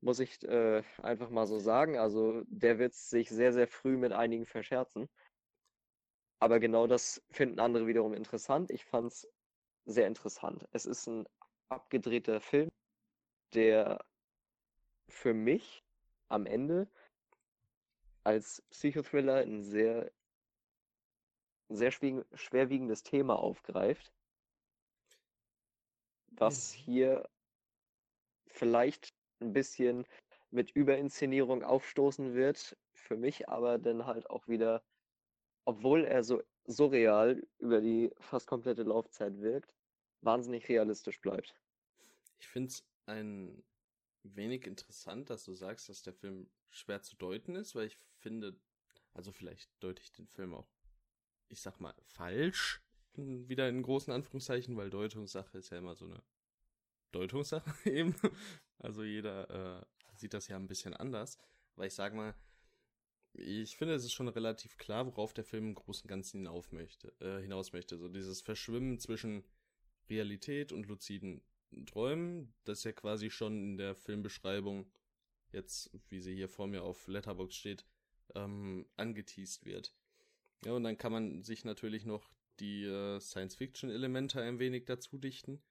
muss ich äh, einfach mal so sagen. Also der wird sich sehr, sehr früh mit einigen verscherzen. Aber genau das finden andere wiederum interessant. Ich fand es sehr interessant. Es ist ein abgedrehter Film, der für mich am Ende als Psychothriller ein sehr, sehr schwerwiegendes Thema aufgreift, was hier vielleicht ein bisschen mit Überinszenierung aufstoßen wird, für mich aber dann halt auch wieder, obwohl er so surreal über die fast komplette Laufzeit wirkt, wahnsinnig realistisch bleibt. Ich finde es ein wenig interessant, dass du sagst, dass der Film schwer zu deuten ist, weil ich finde, also vielleicht deute ich den Film auch, ich sag mal, falsch, wieder in großen Anführungszeichen, weil Deutungssache ist ja immer so eine Deutungssache *laughs* eben. Also jeder äh, sieht das ja ein bisschen anders, weil ich sag mal, ich finde, es ist schon relativ klar, worauf der Film im Großen und Ganzen hinauf möchte, äh, hinaus möchte. So dieses Verschwimmen zwischen Realität und luziden Träumen, das ja quasi schon in der Filmbeschreibung jetzt, wie sie hier vor mir auf Letterbox steht, ähm, angeteased wird. Ja, und dann kann man sich natürlich noch die äh, Science-Fiction-Elemente ein wenig dazu dichten.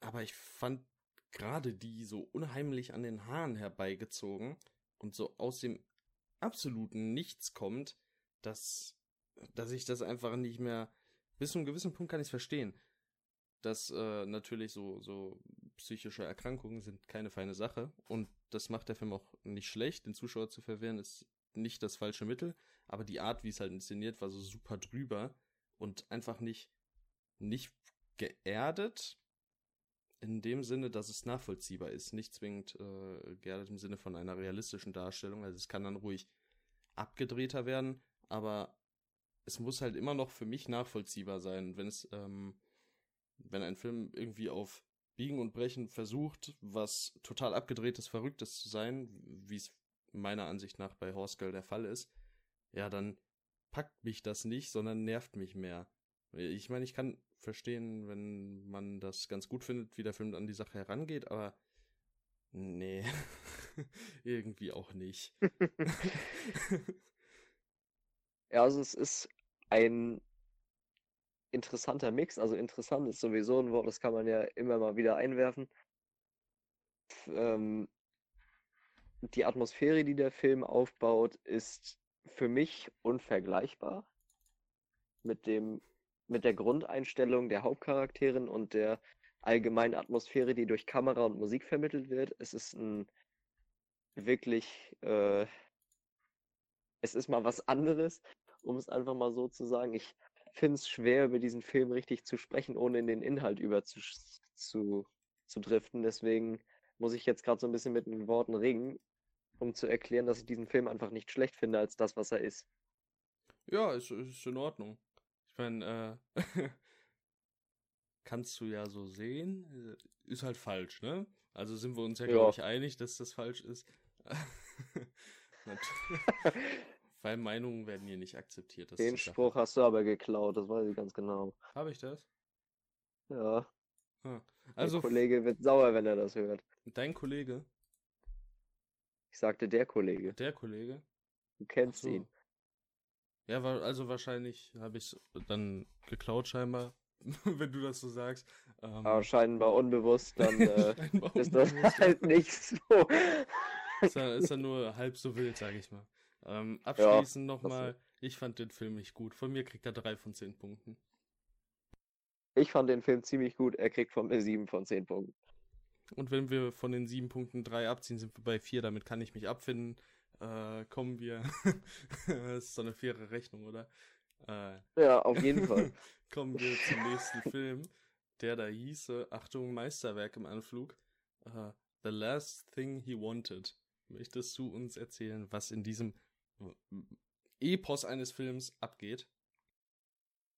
Aber ich fand gerade die so unheimlich an den Haaren herbeigezogen und so aus dem absoluten Nichts kommt, dass, dass ich das einfach nicht mehr, bis zu einem gewissen Punkt kann ich es verstehen dass äh, natürlich so, so psychische Erkrankungen sind keine feine Sache und das macht der Film auch nicht schlecht. Den Zuschauer zu verwehren ist nicht das falsche Mittel, aber die Art, wie es halt inszeniert, war so super drüber und einfach nicht, nicht geerdet in dem Sinne, dass es nachvollziehbar ist. Nicht zwingend äh, geerdet im Sinne von einer realistischen Darstellung. Also es kann dann ruhig abgedrehter werden, aber es muss halt immer noch für mich nachvollziehbar sein. Wenn es ähm, wenn ein Film irgendwie auf Biegen und Brechen versucht, was total abgedrehtes, verrücktes zu sein, wie es meiner Ansicht nach bei Horse Girl der Fall ist, ja, dann packt mich das nicht, sondern nervt mich mehr. Ich meine, ich kann verstehen, wenn man das ganz gut findet, wie der Film an die Sache herangeht, aber nee, *laughs* irgendwie auch nicht. *laughs* ja, also es ist ein interessanter Mix. Also interessant ist sowieso ein Wort, das kann man ja immer mal wieder einwerfen. Ähm, die Atmosphäre, die der Film aufbaut, ist für mich unvergleichbar mit dem mit der Grundeinstellung der Hauptcharakterin und der allgemeinen Atmosphäre, die durch Kamera und Musik vermittelt wird. Es ist ein wirklich, äh, es ist mal was anderes, um es einfach mal so zu sagen. Ich finde es schwer, über diesen Film richtig zu sprechen, ohne in den Inhalt über zu, zu, zu driften. Deswegen muss ich jetzt gerade so ein bisschen mit den Worten ringen, um zu erklären, dass ich diesen Film einfach nicht schlecht finde als das, was er ist. Ja, ist, ist in Ordnung. Ich meine, äh, *laughs* kannst du ja so sehen. Ist halt falsch, ne? Also sind wir uns ja, ja. glaube ich, einig, dass das falsch ist. *laughs* *laughs* Weil Meinungen werden hier nicht akzeptiert. Den Spruch hast du aber geklaut, das weiß ich ganz genau. Habe ich das? Ja. Ah. Also der Kollege wird sauer, wenn er das hört. Dein Kollege? Ich sagte der Kollege. Der Kollege? Du kennst so. ihn. Ja, also wahrscheinlich habe ich es dann geklaut scheinbar, *laughs* wenn du das so sagst. Ähm, Aber scheinbar unbewusst, dann äh, *laughs* scheinbar ist das unbewusst, ja. halt nicht so. ist, er, ist er nur halb so wild, sag ich mal. Ähm, abschließend das nochmal, ich fand den Film nicht gut. Von mir kriegt er drei von zehn Punkten. Ich fand den Film ziemlich gut. Er kriegt von mir 7 von 10 Punkten. Und wenn wir von den sieben Punkten drei abziehen, sind wir bei vier. Damit kann ich mich abfinden. Äh, kommen wir. *laughs* das ist so eine faire Rechnung, oder? Äh, Ja, auf jeden Fall. *laughs* kommen wir zum nächsten Film, der da hieße, Achtung, Meisterwerk im Anflug. Äh, The Last Thing He Wanted. Möchtest du uns erzählen, was in diesem Epos eines Films abgeht?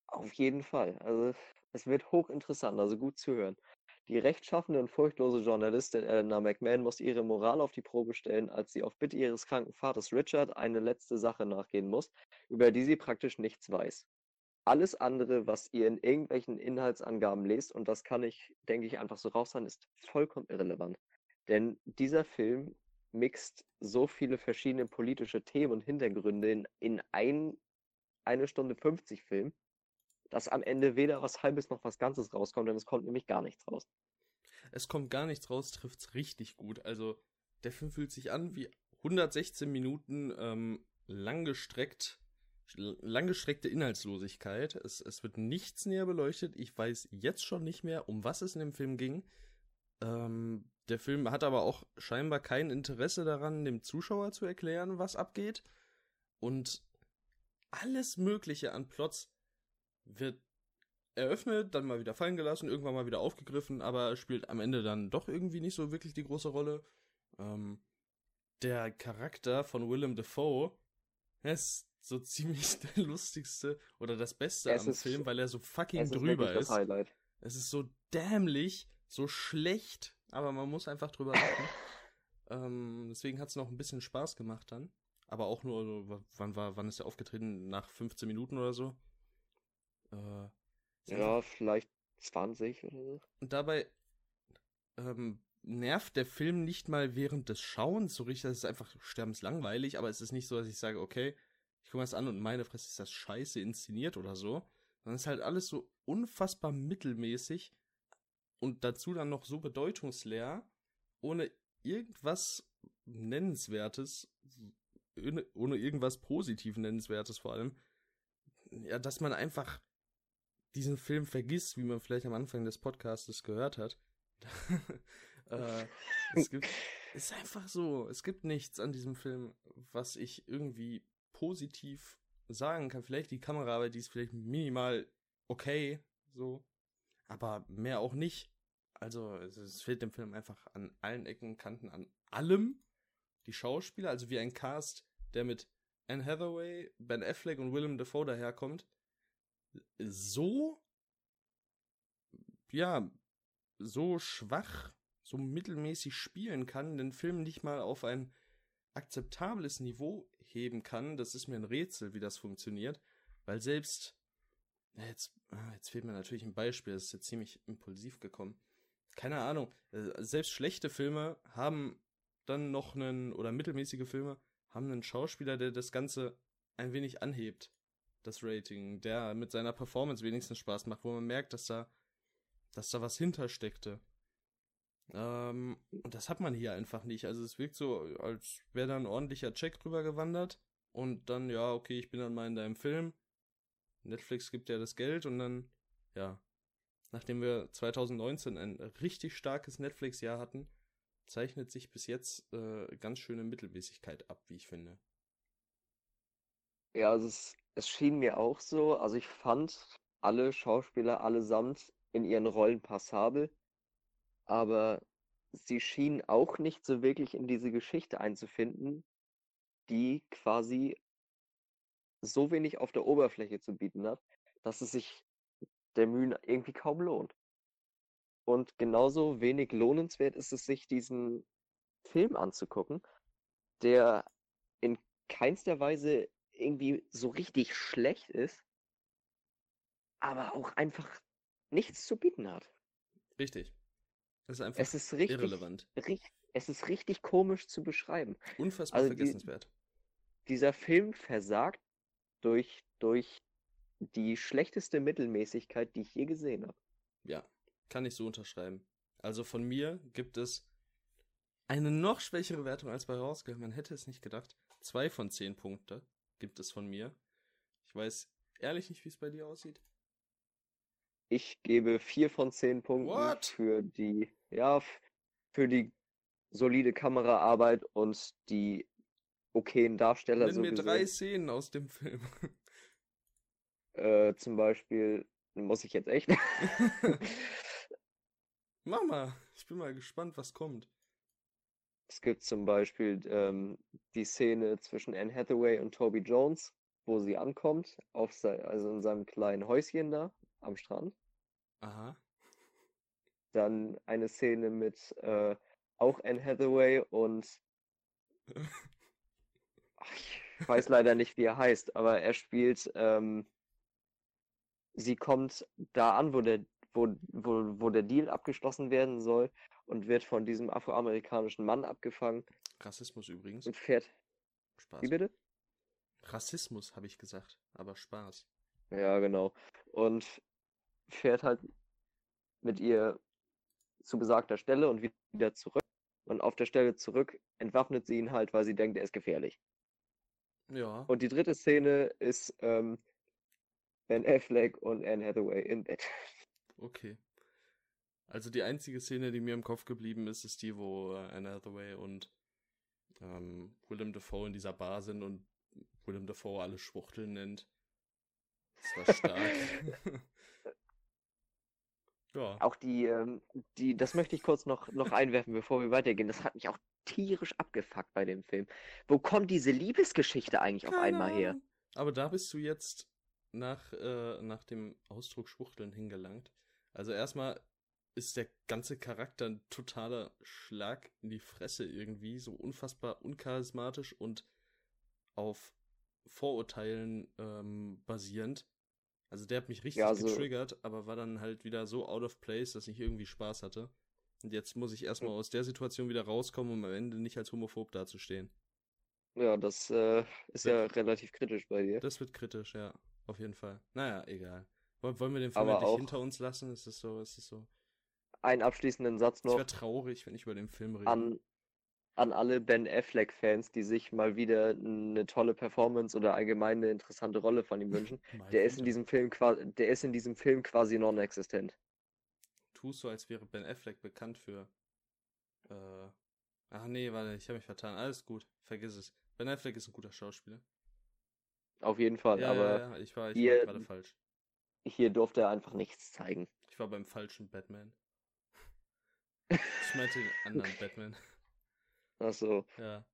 Auf jeden Fall. Also, es wird hochinteressant, also gut zu hören. Die rechtschaffene und furchtlose Journalistin Eleanor McMahon muss ihre Moral auf die Probe stellen, als sie auf Bitte ihres kranken Vaters Richard eine letzte Sache nachgehen muss, über die sie praktisch nichts weiß. Alles andere, was ihr in irgendwelchen Inhaltsangaben lest, und das kann ich, denke ich, einfach so raushauen, ist vollkommen irrelevant. Denn dieser Film mixt so viele verschiedene politische Themen und Hintergründe in, in ein, eine Stunde 50 Film, dass am Ende weder was Halbes noch was Ganzes rauskommt, denn es kommt nämlich gar nichts raus. Es kommt gar nichts raus, trifft's richtig gut. Also, der Film fühlt sich an wie 116 Minuten ähm, langgestreckt, langgestreckte Inhaltslosigkeit. Es, es wird nichts näher beleuchtet. Ich weiß jetzt schon nicht mehr, um was es in dem Film ging. Ähm, der Film hat aber auch scheinbar kein Interesse daran, dem Zuschauer zu erklären, was abgeht. Und alles Mögliche an Plots wird eröffnet, dann mal wieder fallen gelassen, irgendwann mal wieder aufgegriffen, aber spielt am Ende dann doch irgendwie nicht so wirklich die große Rolle. Ähm, der Charakter von Willem Dafoe ist so *laughs* ziemlich der lustigste oder das Beste Es am ist- Film, weil er so fucking Es ist drüber ist. Highlight. Es ist so dämlich, so schlecht, aber man muss einfach drüber lachen. *laughs* ähm, deswegen hat es noch ein bisschen Spaß gemacht dann. Aber auch nur, wann war, wann ist er aufgetreten? Nach 15 Minuten oder so? Äh, Ja, vielleicht 20 oder so. Und dabei ähm, nervt der Film nicht mal während des Schauens so richtig. Das ist einfach sterbenslangweilig, aber es ist nicht so, dass ich sage, okay, ich gucke mir das an und meine Fresse ist das scheiße inszeniert oder so. Sondern es ist halt alles so unfassbar mittelmäßig und dazu dann noch so bedeutungsleer, ohne irgendwas Nennenswertes, ohne, ohne irgendwas positiv Nennenswertes vor allem. Ja, dass man einfach diesen Film vergisst, wie man vielleicht am Anfang des Podcastes gehört hat. *laughs* äh, es gibt, ist einfach so, es gibt nichts an diesem Film, was ich irgendwie positiv sagen kann. Vielleicht die Kameraarbeit, die ist vielleicht minimal okay, so, aber mehr auch nicht. Also es, es fehlt dem Film einfach an allen Ecken Kanten, an allem. Die Schauspieler, also wie ein Cast, der mit Anne Hathaway, Ben Affleck und Willem Dafoe daherkommt, so, ja, so schwach, so mittelmäßig spielen kann, den Film nicht mal auf ein akzeptables Niveau heben kann. Das ist mir ein Rätsel, wie das funktioniert, weil selbst, jetzt, ah, jetzt fehlt mir natürlich ein Beispiel, das ist jetzt ziemlich impulsiv gekommen. Keine Ahnung, äh, selbst schlechte Filme haben dann noch einen, oder mittelmäßige Filme, haben einen Schauspieler, der das Ganze ein wenig anhebt, das Rating, der mit seiner Performance wenigstens Spaß macht, wo man merkt, dass da, dass da was hintersteckte. Ähm, und das hat man hier einfach nicht. Also es wirkt so, als wäre da ein ordentlicher Check drüber gewandert und dann, ja, okay, ich bin dann mal in deinem Film. Netflix gibt ja das Geld und dann, ja, nachdem wir 2019 ein richtig starkes Netflix-Jahr hatten, zeichnet sich bis jetzt äh, ganz schöne Mittelmäßigkeit ab, wie ich finde. Ja, also es, es schien mir auch so. Also ich fand alle Schauspieler allesamt in ihren Rollen passabel, aber sie schienen auch nicht so wirklich in diese Geschichte einzufinden, die quasi so wenig auf der Oberfläche zu bieten hat, dass es sich der Mühen irgendwie kaum lohnt. Und genauso wenig lohnenswert ist es, sich diesen Film anzugucken, der in keinster Weise irgendwie so richtig schlecht ist, aber auch einfach nichts zu bieten hat. Richtig. Das ist einfach Es ist richtig, irrelevant. richt- es ist richtig komisch zu beschreiben. Unfassbar also die- vergessenswert. dieser Film versagt durch, durch die schlechteste Mittelmäßigkeit, die ich je gesehen habe. Ja, kann ich so unterschreiben. Also von mir gibt es eine noch schwächere Wertung als bei Rausgehört. Man hätte es nicht gedacht. Zwei von zehn Punkte gibt es von mir. Ich weiß ehrlich nicht, wie es bei dir aussieht. Ich gebe vier von zehn Punkten What? für die, ja, für die solide Kameraarbeit und die okayen Darsteller Nenn so mir gesehen. drei Szenen aus dem Film. Äh, zum Beispiel, muss ich jetzt echt? *laughs* *laughs* Mama, ich bin mal gespannt, was kommt. Es gibt zum Beispiel ähm, die Szene zwischen Anne Hathaway und Toby Jones, wo sie ankommt, auf also in seinem kleinen Häuschen da am Strand. Aha. Dann eine Szene mit äh, auch Anne Hathaway und ich weiß leider nicht, wie er heißt, aber er spielt, ähm, sie kommt da an, wo der, wo, wo, wo der Deal abgeschlossen werden soll und wird von diesem afroamerikanischen Mann abgefangen Rassismus übrigens. und fährt. Spaß. Wie bitte? Rassismus habe ich gesagt, aber Spaß. Ja, genau. Und fährt halt mit ihr zu besagter Stelle und wieder zurück. Und auf der Stelle zurück entwaffnet sie ihn halt, weil sie denkt, er ist gefährlich. Ja. Und die dritte Szene ist ähm, Ben Affleck und Anne Hathaway im Bett. Okay. Also die einzige Szene, die mir im Kopf geblieben ist, ist die, wo äh, Anne Hathaway und ähm, Willem Dafoe in dieser Bar sind und Willem Dafoe alle Schwuchteln nennt. Das war stark. *laughs* ja. Auch die, ähm, die, das möchte ich kurz noch, noch einwerfen, bevor wir weitergehen. Das hat mich auch tierisch abgefuckt bei dem Film. Wo kommt diese Liebesgeschichte eigentlich auf Keine einmal her? Aber da bist du jetzt nach, äh, nach dem Ausdruck Schwuchteln hingelangt. Also erstmal ist der ganze Charakter ein totaler Schlag in die Fresse irgendwie, so unfassbar uncharismatisch und auf Vorurteilen ähm, basierend. Also der hat mich richtig Ja, also- getriggert, aber war dann halt wieder so out of place, dass ich irgendwie Spaß hatte. Und jetzt muss ich erstmal aus der Situation wieder rauskommen, um am Ende nicht als homophob dazustehen. Ja, das äh, ist ja relativ kritisch bei dir. Das wird kritisch, ja. Auf jeden Fall. Naja, egal. Woll- Wollen wir den Film Aber endlich auch- hinter uns lassen? Ist es so, ist es so. Einen abschließenden Satz Ich noch wäre traurig, wenn ich über den Film rede. an, an alle Ben Affleck-Fans, die sich mal wieder eine tolle Performance oder allgemein eine interessante Rolle von ihm wünschen. *laughs* Der ist in diesem Film quasi, der ist in diesem Film quasi non-existent. Tust so, als wäre Ben Affleck bekannt für. Äh. Ach nee, warte, ich habe mich vertan. Alles gut, vergiss es. Ben Affleck ist ein guter Schauspieler. Auf jeden Fall, Ja, aber ja, ja, ich war, ich hier- war gerade falsch. hier durfte er einfach nichts zeigen. Ich war beim falschen Batman. Ich meinte den anderen Batman. Also, Ja.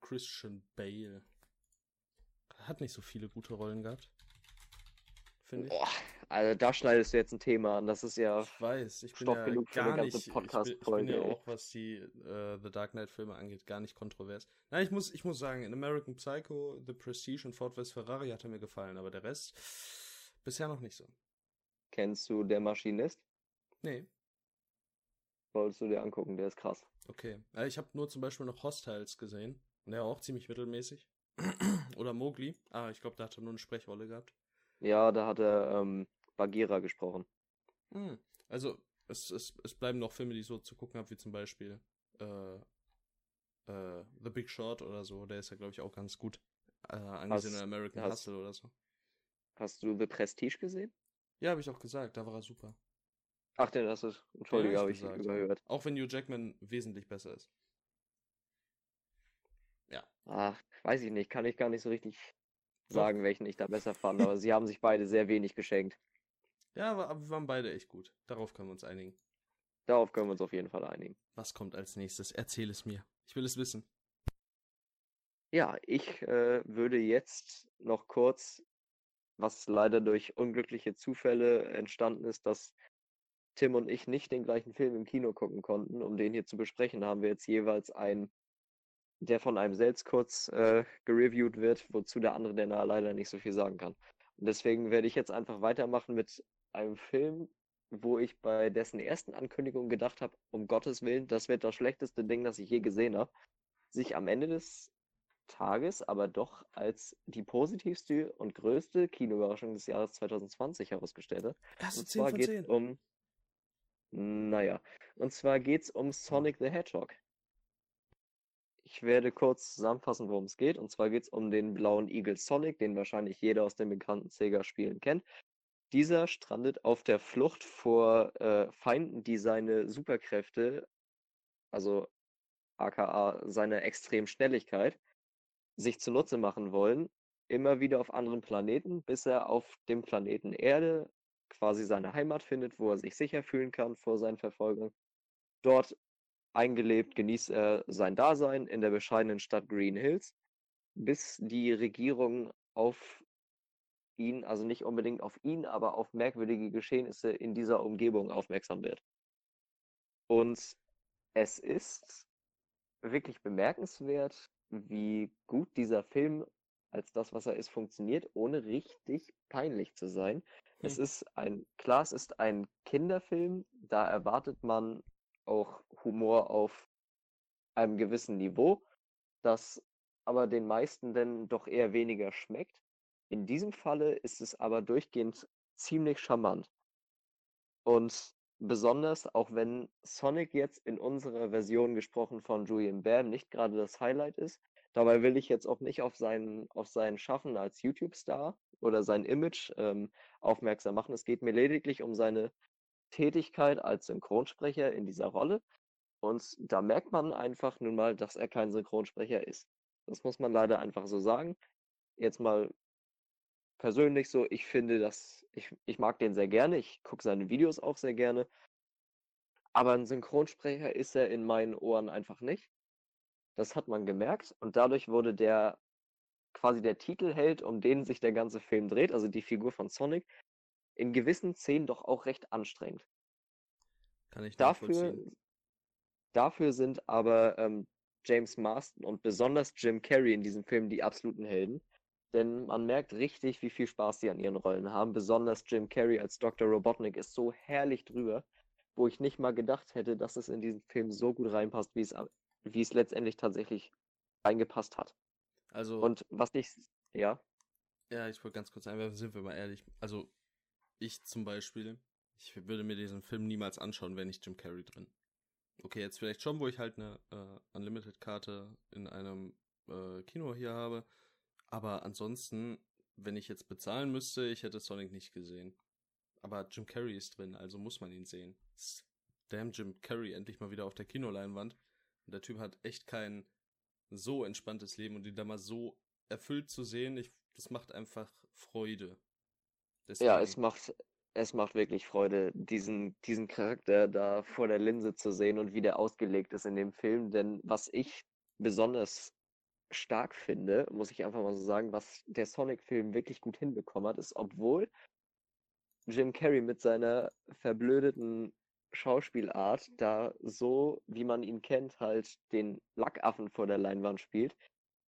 Christian Bale. Hat nicht so viele gute Rollen gehabt. Finde ich. boah, also da schneidest du jetzt ein Thema an. Das ist ja, Ich weiß, ich bin Stoff ja genug für gar eine ganze nicht, ich bin, ich bin Podcast-Folge, ja auch, was die äh, The Dark Knight Filme angeht, gar nicht kontrovers. Nein, ich muss, ich muss sagen, in American Psycho, The Prestige und Ford vs. Ferrari hat er mir gefallen, aber der Rest bisher noch nicht so. kennst du Der Maschinist? Nee, Solltest du dir angucken, der ist krass. okay. Äh, ich habe nur zum Beispiel noch Hostiles gesehen der war auch ziemlich mittelmäßig. *clears throat* Oder Mowgli. Ah, ich glaube, da hat er nur eine Sprechrolle gehabt. Ja, da hat er ähm, Bagheera gesprochen. Hm. Also, es, es, es bleiben noch Filme, die ich so zu gucken habe, wie zum Beispiel äh, äh, The Big Short oder so. Der ist ja, glaube ich, auch ganz gut äh, angesehen Hast- in American hast- Hustle oder so. Hast du The Prestige gesehen? Ja, habe ich auch gesagt, da war er super. Ach, den hast du. Entschuldige, Ja, habe ich gesagt, überhört. Auch wenn Hugh Jackman wesentlich besser ist. Ach, weiß ich nicht, kann ich gar nicht so richtig sagen, welchen ich da besser fand, aber sie haben sich beide sehr wenig geschenkt. Ja, aber, aber wir waren beide echt gut. Darauf können wir uns einigen. Darauf können wir uns auf jeden Fall einigen. Was kommt als nächstes? Erzähl es mir. Ich will es wissen. Ja, ich äh, würde jetzt noch kurz, was leider durch unglückliche Zufälle entstanden ist, dass Tim und ich nicht den gleichen Film im Kino gucken konnten, um den hier zu besprechen, haben wir jetzt jeweils einen, der von einem selbst kurz äh, gereviewt wird, wozu der andere dann leider nicht so viel sagen kann. Und deswegen werde ich jetzt einfach weitermachen mit einem Film, wo ich bei dessen ersten Ankündigung gedacht habe, um Gottes Willen, das wird das schlechteste Ding, das ich je gesehen habe. Sich am Ende des Tages aber doch als die positivste und größte Kinoüberraschung des Jahres 2020 herausgestellt hat. Erste Und 10 zwar geht 10. es um, naja, und zwar geht es um Sonic the Hedgehog. Ich werde kurz zusammenfassen, worum es geht. Und zwar geht es um den blauen Igel Sonic, den wahrscheinlich jeder aus den bekannten Sega-Spielen kennt. Dieser strandet auf der Flucht vor äh, Feinden, die seine Superkräfte, also aka seine extrem Schnelligkeit, sich zunutze machen wollen, immer wieder auf anderen Planeten, bis er auf dem Planeten Erde quasi seine Heimat findet, wo er sich sicher fühlen kann vor seinen Verfolgern. Dort eingelebt genießt er sein Dasein in der bescheidenen Stadt Green Hills, bis die Regierung auf ihn, also nicht unbedingt auf ihn, aber auf merkwürdige Geschehnisse in dieser Umgebung aufmerksam wird. Und es ist wirklich bemerkenswert, wie gut dieser Film als das, was er ist, funktioniert, ohne richtig peinlich zu sein. Es Hm. ist ein, klar, es ist ein Kinderfilm, da erwartet man auch Humor auf einem gewissen Niveau, das aber den meisten dann doch eher weniger schmeckt. In diesem Falle ist es aber durchgehend ziemlich charmant. Und besonders, auch wenn Sonic jetzt in unserer Version gesprochen von Julian Bam nicht gerade das Highlight ist, dabei will ich jetzt auch nicht auf sein, auf sein Schaffen als YouTube-Star oder sein Image ähm, aufmerksam machen. Es geht mir lediglich um seine Tätigkeit als Synchronsprecher in dieser Rolle. Und da merkt man einfach nun mal, dass er kein Synchronsprecher ist. Das muss man leider einfach so sagen. Jetzt mal persönlich so, ich finde, dass ich, ich mag den sehr gerne. Ich gucke seine Videos auch sehr gerne. Aber ein Synchronsprecher ist er in meinen Ohren einfach nicht. Das hat man gemerkt. Und dadurch wurde der quasi der Titelheld, um den sich der ganze Film dreht, also die Figur von Sonic, in gewissen Szenen doch auch recht anstrengend. Kann ich Dafür, dafür sind aber ähm, James Marston und besonders Jim Carrey in diesem Film die absoluten Helden. Denn man merkt richtig, wie viel Spaß sie an ihren Rollen haben. Besonders Jim Carrey als Dr. Robotnik ist so herrlich drüber, wo ich nicht mal gedacht hätte, dass es in diesen Film so gut reinpasst, wie es, wie es letztendlich tatsächlich reingepasst hat. Also, Und was ich, ja, ja, ich wollte ganz kurz einwerfen, sind wir mal ehrlich. Also, ich zum Beispiel, ich würde mir diesen Film niemals anschauen, wenn nicht Jim Carrey drin. Okay, jetzt vielleicht schon, wo ich halt eine äh, Unlimited-Karte in einem äh, Kino hier habe. Aber ansonsten, wenn ich jetzt bezahlen müsste, ich hätte Sonic nicht gesehen. Aber Jim Carrey ist drin, also muss man ihn sehen. Damn Jim Carrey, endlich mal wieder auf der Kinoleinwand. Und der Typ hat echt kein so entspanntes Leben und ihn da mal so erfüllt zu sehen, ich, das macht einfach Freude. ja, es Deswegen- macht, es macht wirklich Freude, diesen, diesen Charakter da vor der Linse zu sehen und wie der ausgelegt ist in dem Film. Denn was ich besonders stark finde, muss ich einfach mal so sagen, was der Sonic-Film wirklich gut hinbekommen hat, ist, obwohl Jim Carrey mit seiner verblödeten Schauspielart da so, wie man ihn kennt, halt den Lackaffen vor der Leinwand spielt,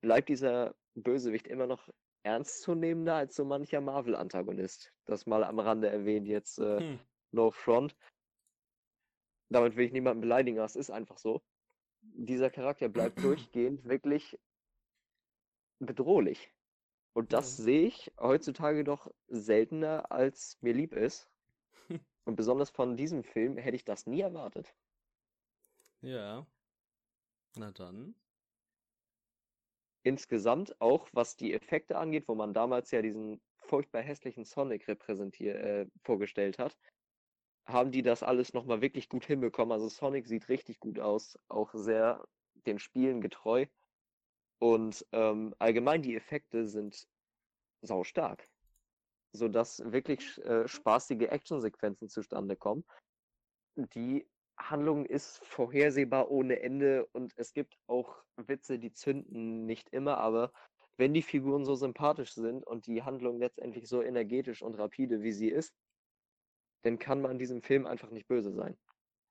bleibt dieser Bösewicht immer noch ernstzunehmender als so mancher Marvel-Antagonist. Das mal am Rande erwähnt jetzt äh, Hm. No Front. Damit will ich niemanden beleidigen, aber es ist einfach so. Dieser Charakter bleibt *clears throat* durchgehend wirklich bedrohlich. Und das Ja. sehe ich heutzutage doch seltener, als mir lieb ist. Und besonders von diesem Film hätte ich das nie erwartet. Ja. Na dann. Insgesamt auch, was die Effekte angeht, wo man damals ja diesen furchtbar hässlichen Sonic repräsentiert, äh, vorgestellt hat, haben die das alles nochmal wirklich gut hinbekommen. Also Sonic sieht richtig gut aus, auch sehr den Spielen getreu. Und ähm, allgemein die Effekte sind sau stark, sodass wirklich äh, spaßige Actionsequenzen zustande kommen. Die Handlung ist vorhersehbar ohne Ende und es gibt auch Witze, die zünden nicht immer, aber wenn die Figuren so sympathisch sind und die Handlung letztendlich so energetisch und rapide, wie sie ist, dann kann man diesem Film einfach nicht böse sein.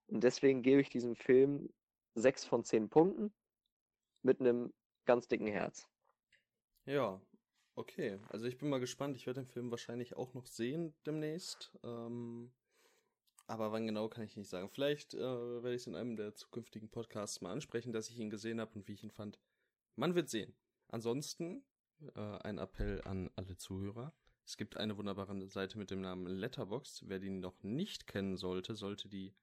Und deswegen gebe ich diesem Film sechs von zehn Punkten mit einem ganz dicken Herz. Ja, okay. Also ich bin mal gespannt. Ich werde den Film wahrscheinlich auch noch sehen demnächst. Ähm, aber wann genau kann ich nicht sagen. Vielleicht äh, werde ich es in einem der zukünftigen Podcasts mal ansprechen, dass ich ihn gesehen habe und wie ich ihn fand. Man wird sehen. Ansonsten äh, ein Appell an alle Zuhörer. Es gibt eine wunderbare Seite mit dem Namen Letterboxd. Wer die noch nicht kennen sollte, sollte die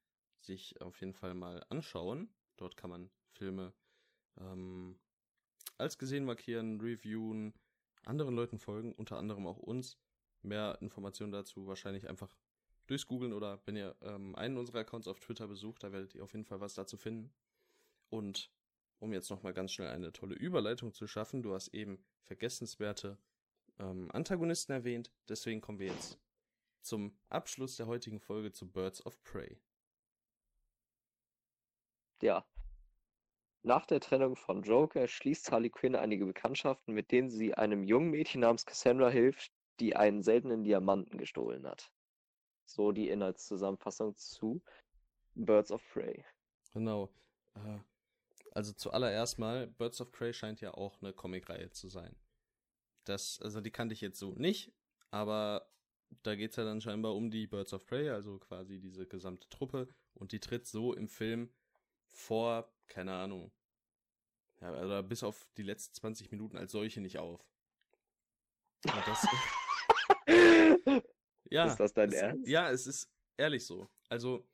sich auf jeden Fall mal anschauen. Dort kann man Filme ähm, als gesehen markieren, reviewen, anderen Leuten folgen, unter anderem auch uns. Mehr Informationen dazu wahrscheinlich einfach durchs Googlen oder wenn ihr ähm, einen unserer Accounts auf Twitter besucht, da werdet ihr auf jeden Fall was dazu finden. Und um jetzt nochmal ganz schnell eine tolle Überleitung zu schaffen, du hast eben vergessenswerte ähm, Antagonisten erwähnt, deswegen kommen wir jetzt zum Abschluss der heutigen Folge zu Birds of Prey. Ja. Nach der Trennung von Joker schließt Harley Quinn einige Bekanntschaften, mit denen sie einem jungen Mädchen namens Cassandra hilft, die einen seltenen Diamanten gestohlen hat. So die Inhaltszusammenfassung zu Birds of Prey. Genau. Äh, also zuallererst mal, Birds of Prey scheint ja auch eine Comicreihe zu sein. Das, also die kannte ich jetzt so nicht, aber da geht es ja dann scheinbar um die Birds of Prey, also quasi diese gesamte Truppe, und die tritt so im Film vor, keine Ahnung, ja, also bis auf die letzten 20 Minuten als solche nicht auf. Das, *laughs* ja, ist das dein es, Ernst? Ja, es ist ehrlich so. Also,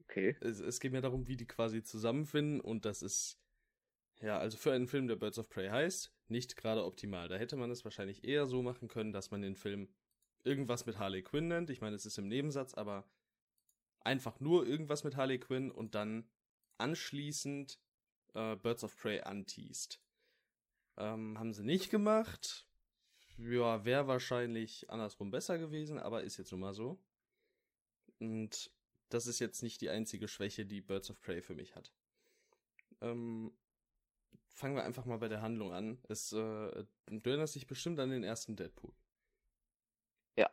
Okay. es, es geht mir darum, wie die quasi zusammenfinden und das ist, ja, also für einen Film, der Birds of Prey heißt, nicht gerade optimal. Da hätte man es wahrscheinlich eher so machen können, dass man den Film irgendwas mit Harley Quinn nennt. Ich meine, es ist im Nebensatz, aber einfach nur irgendwas mit Harley Quinn und dann anschließend äh, Birds of Prey anteast. Ähm, haben sie nicht gemacht. Ja, wäre wahrscheinlich andersrum besser gewesen, aber ist jetzt nun mal so. Und das ist jetzt nicht die einzige Schwäche, die Birds of Prey für mich hat. Ähm, fangen wir einfach mal bei der Handlung an. Es, äh, du erinnerst dich bestimmt an den ersten Deadpool. Ja.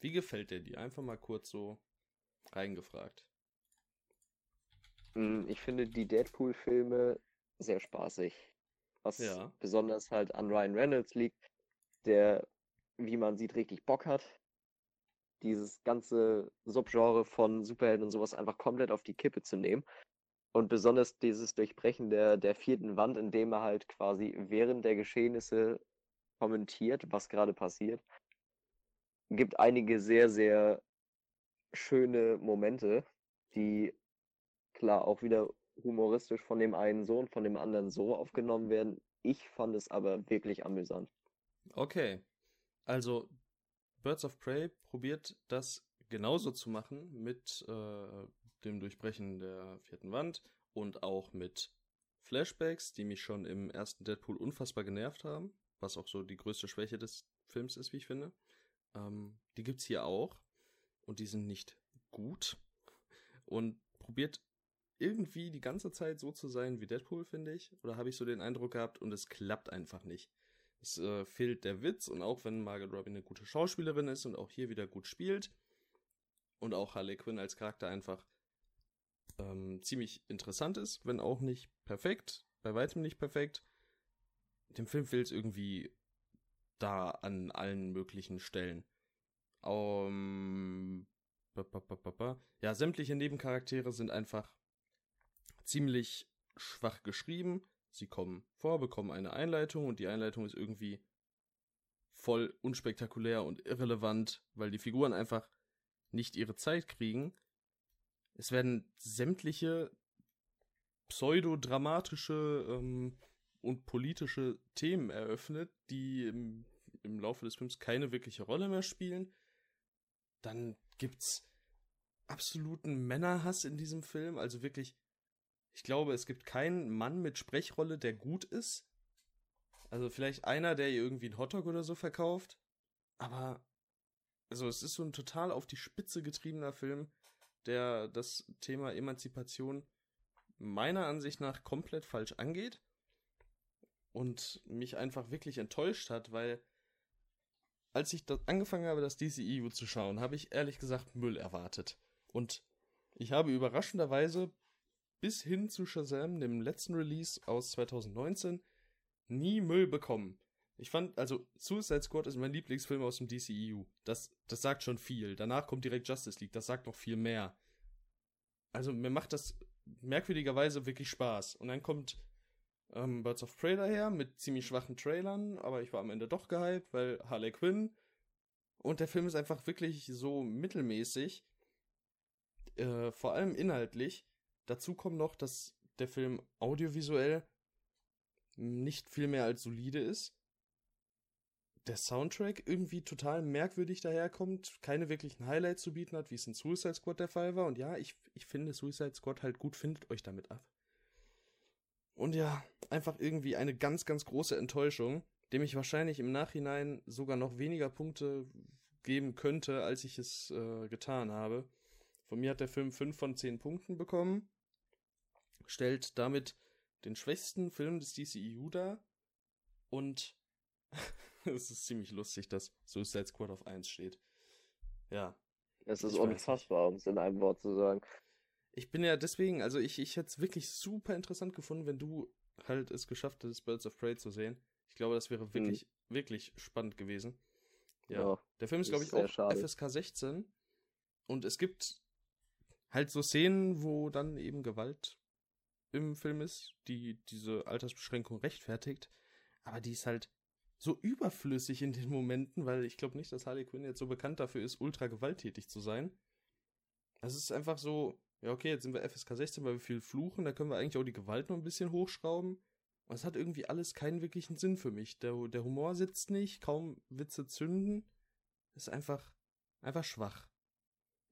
Wie gefällt der dir? Einfach mal kurz so reingefragt. Mm, Ich finde die Deadpool-Filme sehr spaßig. Was Ja. besonders halt an Ryan Reynolds liegt, der, wie man sieht, richtig Bock hat, dieses ganze Subgenre von Superhelden und sowas einfach komplett auf die Kippe zu nehmen. Und besonders dieses Durchbrechen der, der vierten Wand, indem er halt quasi während der Geschehnisse kommentiert, was gerade passiert, gibt einige sehr, sehr schöne Momente, die klar auch wieder humoristisch von dem einen so und von dem anderen so aufgenommen werden. Ich fand es aber wirklich amüsant. Okay. Also, Birds of Prey probiert das genauso zu machen mit äh, dem Durchbrechen der vierten Wand und auch mit Flashbacks, die mich schon im ersten Deadpool unfassbar genervt haben, was auch so die größte Schwäche des Films ist, wie ich finde. Ähm, die gibt's hier auch und die sind nicht gut und probiert irgendwie die ganze Zeit so zu sein wie Deadpool, finde ich. Oder habe ich so den Eindruck gehabt und es klappt einfach nicht. Es äh, fehlt der Witz und auch wenn Margaret Robbie eine gute Schauspielerin ist und auch hier wieder gut spielt und auch Harley Quinn als Charakter einfach ähm, ziemlich interessant ist, wenn auch nicht perfekt, bei weitem nicht perfekt. Dem Film fehlt es irgendwie da an allen möglichen Stellen. Um, ba. Ja, sämtliche Nebencharaktere sind einfach ziemlich schwach geschrieben. Sie kommen vor, bekommen eine Einleitung und die Einleitung ist irgendwie voll unspektakulär und irrelevant, weil die Figuren einfach nicht ihre Zeit kriegen. Es werden sämtliche pseudodramatische ähm, und politische Themen eröffnet, die im, im Laufe des Films keine wirkliche Rolle mehr spielen. Dann gibt's absoluten Männerhass in diesem Film, also wirklich ich glaube, es gibt keinen Mann mit Sprechrolle, der gut ist. Also vielleicht einer, der irgendwie einen Hotdog oder so verkauft. Aber also es ist so ein total auf die Spitze getriebener Film, der das Thema Emanzipation meiner Ansicht nach komplett falsch angeht und mich einfach wirklich enttäuscht hat, weil als ich angefangen habe, das DCEU zu schauen, habe ich ehrlich gesagt Müll erwartet. Und ich habe überraschenderweise bis hin zu Shazam, dem letzten Release aus 2019, nie Müll bekommen. Ich fand, also Suicide Squad ist mein Lieblingsfilm aus dem DCEU. Das, das sagt schon viel. Danach kommt direkt Justice League, das sagt noch viel mehr. Also mir macht das merkwürdigerweise wirklich Spaß. Und dann kommt ähm, Birds of Prey daher mit ziemlich schwachen Trailern, aber ich war am Ende doch gehypt, weil Harley Quinn. Und der Film ist einfach wirklich so mittelmäßig. Äh, vor allem inhaltlich. Dazu kommt noch, dass der Film audiovisuell nicht viel mehr als solide ist. Der Soundtrack irgendwie total merkwürdig daherkommt, keine wirklichen Highlights zu bieten hat, wie es in Suicide Squad der Fall war. Und ja, ich, ich finde Suicide Squad halt gut, findet euch damit ab. Und ja, einfach irgendwie eine ganz, ganz große Enttäuschung, dem ich wahrscheinlich im Nachhinein sogar noch weniger Punkte geben könnte, als ich es äh, getan habe. Von mir hat der Film 5 von 10 Punkten bekommen, stellt damit den schwächsten Film des DCEU dar und *laughs* es ist ziemlich lustig, dass Suicide Squad auf 1 steht. Ja. Es ist unfassbar, um es in einem Wort zu sagen. Ich bin ja deswegen, also ich, ich hätte es wirklich super interessant gefunden, wenn du halt es geschafft hättest, Birds of Prey zu sehen. Ich glaube, das wäre wirklich, hm. wirklich spannend gewesen. Ja. ja der Film ist, glaube ich, auch schade. FSK 16. Und es gibt halt so Szenen, wo dann eben Gewalt im Film ist, die diese Altersbeschränkung rechtfertigt. Aber die ist halt so überflüssig in den Momenten, weil ich glaube nicht, dass Harley Quinn jetzt so bekannt dafür ist, ultra gewalttätig zu sein. Es ist einfach so, ja okay, jetzt sind wir FSK 16, weil wir viel fluchen, da können wir eigentlich auch die Gewalt noch ein bisschen hochschrauben. Und es hat irgendwie alles keinen wirklichen Sinn für mich. Der, der Humor sitzt nicht, kaum Witze zünden. Ist einfach, einfach schwach.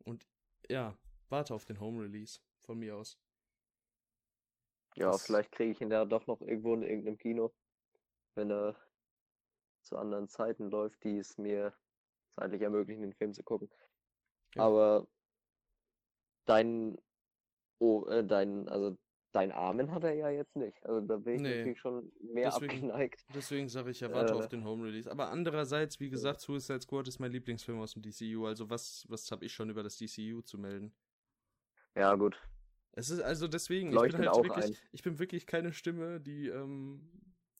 Und ja, warte auf den Home Release von mir aus. Ja, das vielleicht kriege ich ihn da doch noch irgendwo in irgendeinem Kino, wenn er zu anderen Zeiten läuft, die es mir zeitlich ermöglichen, den Film zu gucken. Ja. Aber dein, oh, äh, dein, also dein Armen hat er ja jetzt nicht. Also da bin ich nee. natürlich schon mehr deswegen, abgeneigt. Deswegen sage ich ja, warte äh, auf den Home Release. Aber andererseits, wie gesagt, Suicide Squad ist mein Lieblingsfilm aus dem DCU. Also was, was habe ich schon über das DCU zu melden? Ja, gut. Es ist also deswegen, ich bin halt wirklich, ein. ich bin wirklich keine Stimme, die ähm,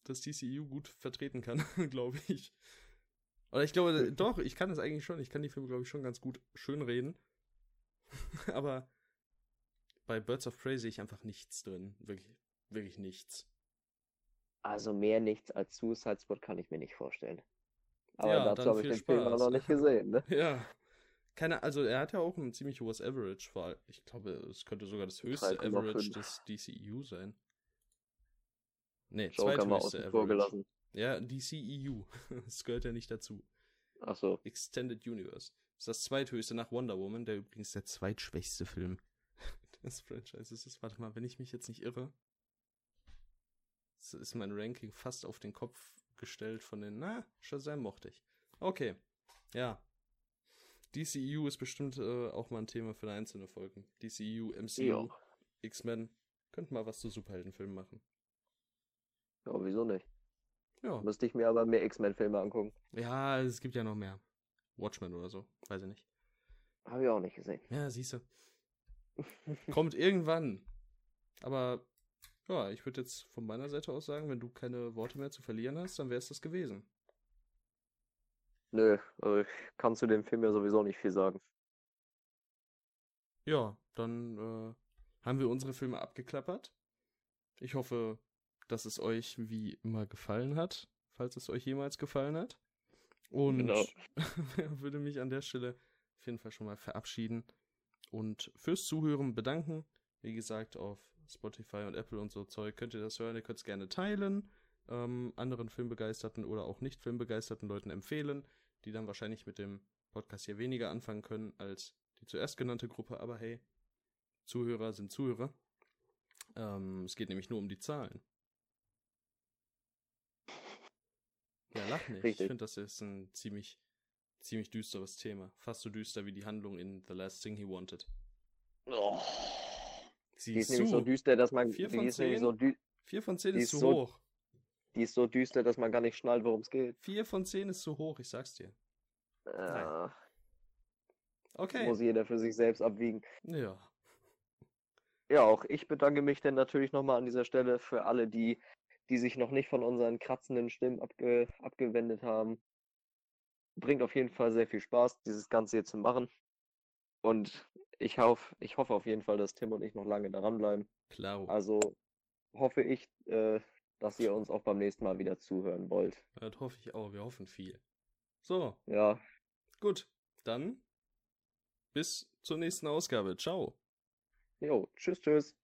das DCU gut vertreten kann, *laughs* glaube ich. Oder ich glaube, doch, ich kann es eigentlich schon. Ich kann die Filme, glaube ich, schon ganz gut schön reden. *laughs* Aber bei Birds of Prey sehe ich einfach nichts drin. Wirklich, wirklich nichts. Also mehr nichts als Suicide Squad kann ich mir nicht vorstellen. Aber ja, dazu habe ich den Spaß. Film noch nicht gesehen, ne? *laughs* Ja. Keine, also er hat ja auch ein ziemlich hohes Average, weil ich glaube, es könnte sogar das höchste Average des DCEU sein. Nee, zweithöchste Average. Ja, DCEU. *laughs* das gehört ja nicht dazu. Ach so. Extended Universe. Das ist das zweithöchste nach Wonder Woman, der übrigens der zweitschwächste Film *laughs* des Franchises ist. Warte mal, wenn ich mich jetzt nicht irre, ist mein Ranking fast auf den Kopf gestellt von den, na, Shazam mochte ich. Okay, ja, DCEU ist bestimmt äh, auch mal ein Thema für eine einzelne Folge. DCEU, MCU, X-Men. Könnten mal was zu Superheldenfilmen machen. Ja, wieso nicht? Ja. Müsste ich mir aber mehr X-Men-Filme angucken. Ja, es gibt ja noch mehr. Watchmen oder so. Weiß ich nicht. Habe ich auch nicht gesehen. Ja, siehst du. Kommt irgendwann. Aber ja, ich würde jetzt von meiner Seite aus sagen, wenn du keine Worte mehr zu verlieren hast, dann wäre es das gewesen. Nö, also ich kann zu dem Film ja sowieso nicht viel sagen. Ja, dann äh, haben wir unsere Filme abgeklappert. Ich hoffe, dass es euch wie immer gefallen hat, falls es euch jemals gefallen hat. Und genau. *laughs* würde mich an der Stelle auf jeden Fall schon mal verabschieden und fürs Zuhören bedanken. Wie gesagt, auf Spotify und Apple und so Zeug könnt ihr das hören. Ihr könnt es gerne teilen, ähm, anderen filmbegeisterten oder auch nicht filmbegeisterten Leuten empfehlen die dann wahrscheinlich mit dem Podcast hier weniger anfangen können als die zuerst genannte Gruppe, aber hey, Zuhörer sind Zuhörer. Ähm, es geht nämlich nur um die Zahlen. Ja, lach nicht. Richtig. Ich finde, das ist ein ziemlich, ziemlich düsteres Thema. Fast so düster wie die Handlung in The Last Thing He Wanted. Oh. Sie ist, nämlich so düster, dass man. Vier von zehn? So vier von zehn ist, so, hoch. Die ist so düster, dass man gar nicht schnallt, worum es geht. Vier von zehn ist zu hoch, ich sag's dir. Ja. Okay. Muss jeder für sich selbst abwiegen. Ja. Ja, auch ich bedanke mich dann natürlich nochmal an dieser Stelle für alle, die, die sich noch nicht von unseren kratzenden Stimmen abge, abgewendet haben. Bringt auf jeden Fall sehr viel Spaß, dieses Ganze hier zu machen. Und ich, hoffe, ich hoffe auf jeden Fall, dass Tim und ich noch lange daran bleiben. Klar. Also hoffe ich, äh, dass ihr uns auch beim nächsten Mal wieder zuhören wollt. Das hoffe ich auch. Wir hoffen viel. So. Ja. Gut. Dann bis zur nächsten Ausgabe. Ciao. Jo, tschüss, tschüss.